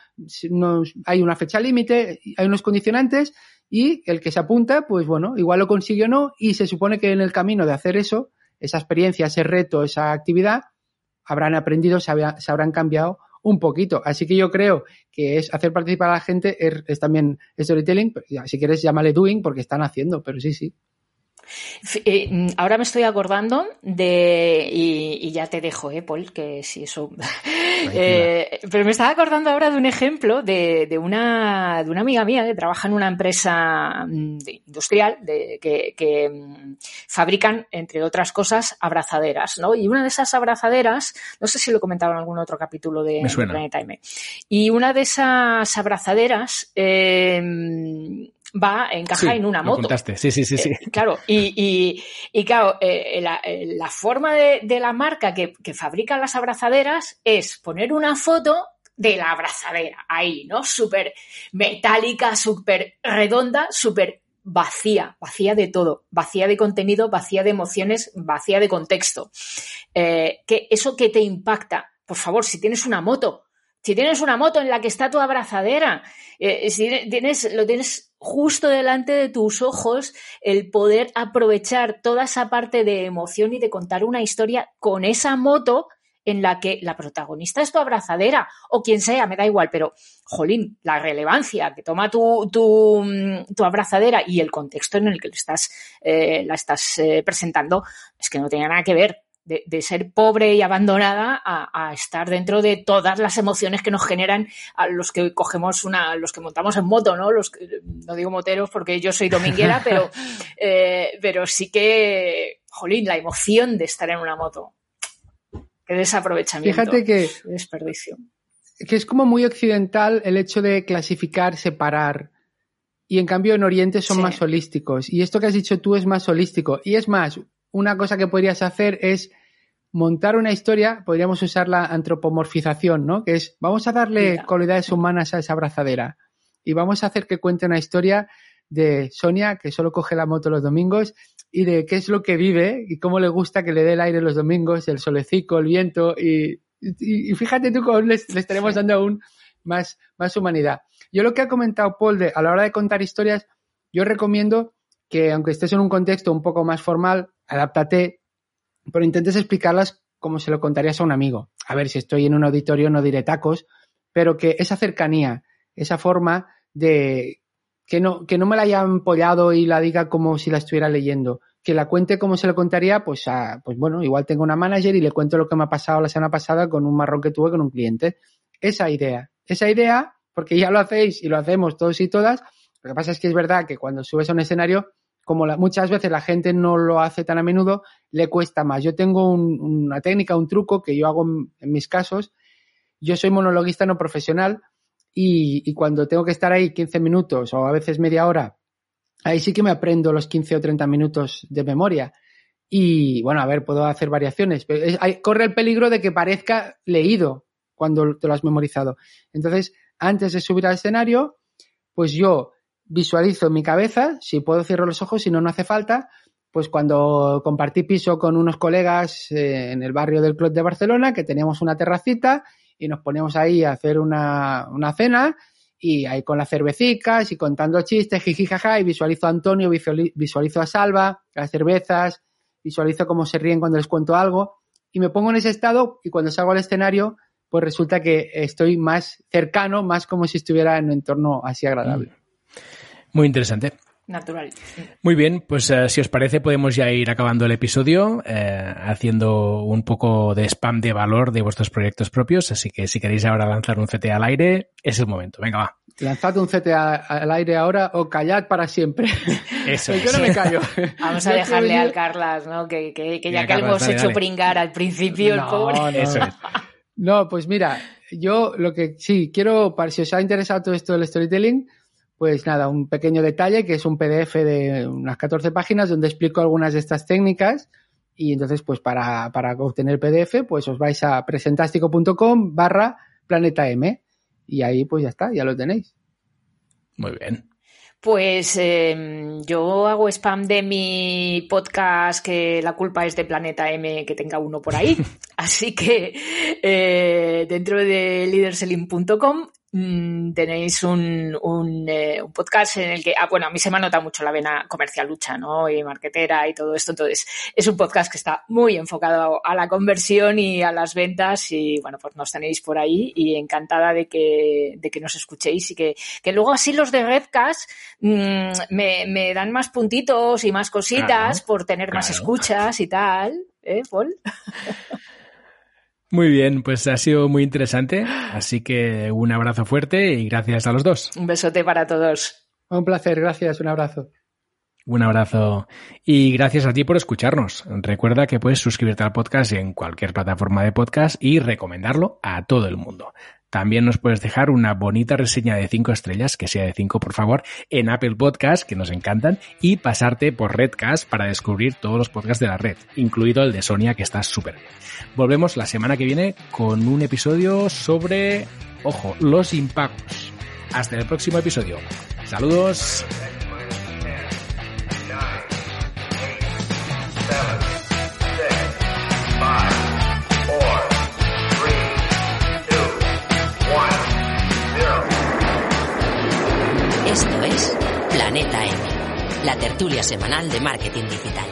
no- hay una fecha límite, hay unos condicionantes y el que se apunta, pues bueno, igual lo consigue o no y se supone que en el camino de hacer eso, esa experiencia, ese reto, esa actividad, habrán aprendido, se, se habrán cambiado un poquito. Así que yo creo que es hacer participar a la gente, es, es también storytelling, si quieres llámale doing porque están haciendo, pero sí, sí. Eh, mm, ahora me estoy acordando de. Y, y ya te dejo, ¿eh, Paul? Que si eso. Eh, pero me estaba acordando ahora de un ejemplo de, de una, de una amiga mía que trabaja en una empresa mm, industrial de, que, que, mm, fabrican, entre otras cosas, abrazaderas, ¿no? Y una de esas abrazaderas, no sé si lo comentaba en algún otro capítulo de Planeta M, y una de esas abrazaderas eh, va, encaja Sí, en una lo moto. contaste. Sí, sí, sí, sí. Eh, claro, y, y- y claro, eh, la, eh, la forma de, de la marca que, que fabrica las abrazaderas es poner una foto de la abrazadera ahí, ¿no? Súper metálica, súper redonda, súper vacía, vacía de todo, vacía de contenido, vacía de emociones, vacía de contexto. Eh, que eso que te impacta, por favor, si tienes una moto, si tienes una moto en la que está tu abrazadera, eh, si tienes, lo tienes justo delante de tus ojos, el poder aprovechar toda esa parte de emoción y de contar una historia con esa moto en la que la protagonista es tu abrazadera o quien sea, me da igual, pero jolín, la relevancia que toma tu, tu, mm, tu abrazadera y el contexto en el que estás, eh, la estás eh, presentando es que no tiene nada que ver. De, de ser pobre y abandonada a, a estar dentro de todas las emociones que nos generan a los que cogemos una, los que montamos en moto, ¿no? Los que, no digo moteros porque yo soy dominguera, pero, eh, pero sí que, jolín, la emoción de estar en una moto. Qué desaprovechamiento. Fíjate que, Qué desperdicio. que es como muy occidental el hecho de clasificar, separar. Y en cambio en Oriente son Sí. más holísticos. Y esto que has dicho tú es más holístico. Y es más, una cosa que podrías hacer es montar una historia, podríamos usar la antropomorfización, ¿no? Que es, vamos a darle Mira. cualidades humanas a esa abrazadera. Y vamos a hacer que cuente una historia de Sonia, que solo coge la moto los domingos, y de qué es lo que vive y cómo le gusta que le dé el aire los domingos, el solecico, el viento. Y, y- y fíjate tú cómo le, le estaremos dando aún más, más humanidad. Yo lo que ha comentado Paul de, a la hora de contar historias, yo recomiendo que aunque estés en un contexto un poco más formal, adáptate, pero intentes explicarlas como se lo contarías a un amigo. A ver, si estoy en un auditorio no diré tacos, pero que esa cercanía, esa forma de que no, que no me la haya empollado y la diga como si la estuviera leyendo, que la cuente como se lo contaría, pues, a, pues bueno, igual tengo una manager y le cuento lo que me ha pasado la semana pasada con un marrón que tuve con un cliente. Esa idea, esa idea, porque ya lo hacéis y lo hacemos todos y todas, lo que pasa es que es verdad que cuando subes a un escenario, como muchas veces la gente no lo hace tan a menudo, le cuesta más. Yo tengo un- una técnica, un truco que yo hago en, mis casos. Yo soy monologuista no profesional y, cuando tengo que estar ahí 15 minutos o a veces media hora, ahí sí que me aprendo los 15 o 30 minutos de memoria. Y bueno, a ver, puedo hacer variaciones, pero hay- corre el peligro de que parezca leído cuando te lo has memorizado. Entonces, antes de subir al escenario, pues yo visualizo en mi cabeza, si puedo cierro los ojos, si no, no hace falta, pues cuando compartí piso con unos colegas eh, en el barrio del Club de Barcelona, que teníamos una terracita y nos poníamos ahí a hacer una, una cena y ahí con las cervecicas y contando chistes, jiji, jaja, y visualizo a Antonio, visuali- visualizo a Salva, las cervezas, visualizo cómo se ríen cuando les cuento algo y me pongo en ese estado y cuando salgo al escenario, pues resulta que estoy más cercano, más como si estuviera en un entorno así agradable. Muy interesante. Natural. Muy bien, pues eh, si os parece podemos ya ir acabando el episodio eh, haciendo un poco de spam de valor de vuestros proyectos propios, así que si queréis ahora lanzar un CT al aire, es el momento. Venga, va. Lanzad un CT a- al aire ahora o callad para siempre. Eso yo no me callo. Vamos a dejarle al Carlas, ¿no? Que, que, que ya que dale, hecho dale. pringar al principio, el No, pobre. no. Eso es. No, pues mira, yo lo que sí quiero, para si os ha interesado todo esto del storytelling, pues nada, un pequeño detalle que es un PDF de unas 14 páginas donde explico algunas de estas técnicas Y entonces, pues para, para obtener el PDF, pues os vais a presentástico.com barra planeta M. Y ahí pues ya está, ya lo tenéis. Muy bien. Pues eh, yo hago spam de mi podcast que la culpa es de Planeta M que tenga uno por ahí. Así que eh, dentro de leaderselling.com mm, tenéis un, un, eh, un, podcast en el que, ah, bueno, a mí se me nota mucho la vena comercial lucha, ¿no? Y marketera y todo esto. Entonces, es un podcast que está muy enfocado a la conversión y a las ventas y, bueno, pues nos tenéis por ahí y encantada de que, de que nos escuchéis y que, que luego así los de Redcast mmm, me, me, dan más puntitos y más cositas claro, por tener claro. más escuchas y tal. ¿Eh, Paul? Muy bien, pues ha sido muy interesante, así que un abrazo fuerte y gracias a los dos. Un besote para todos. Un placer, gracias, un abrazo. Un abrazo y gracias a ti por escucharnos. Recuerda que puedes suscribirte al podcast en cualquier plataforma de podcast y recomendarlo a todo el mundo. También nos puedes dejar una bonita reseña de 5 estrellas, que sea de 5 por favor, en Apple Podcast, que nos encantan, y pasarte por Redcast para descubrir todos los podcasts de la red, incluido el de Sonia, que está súper bien. Volvemos la semana que viene con un episodio sobre, ojo, los impagos. Hasta el próximo episodio. Saludos. Esto es Planeta M, la tertulia semanal de marketing digital.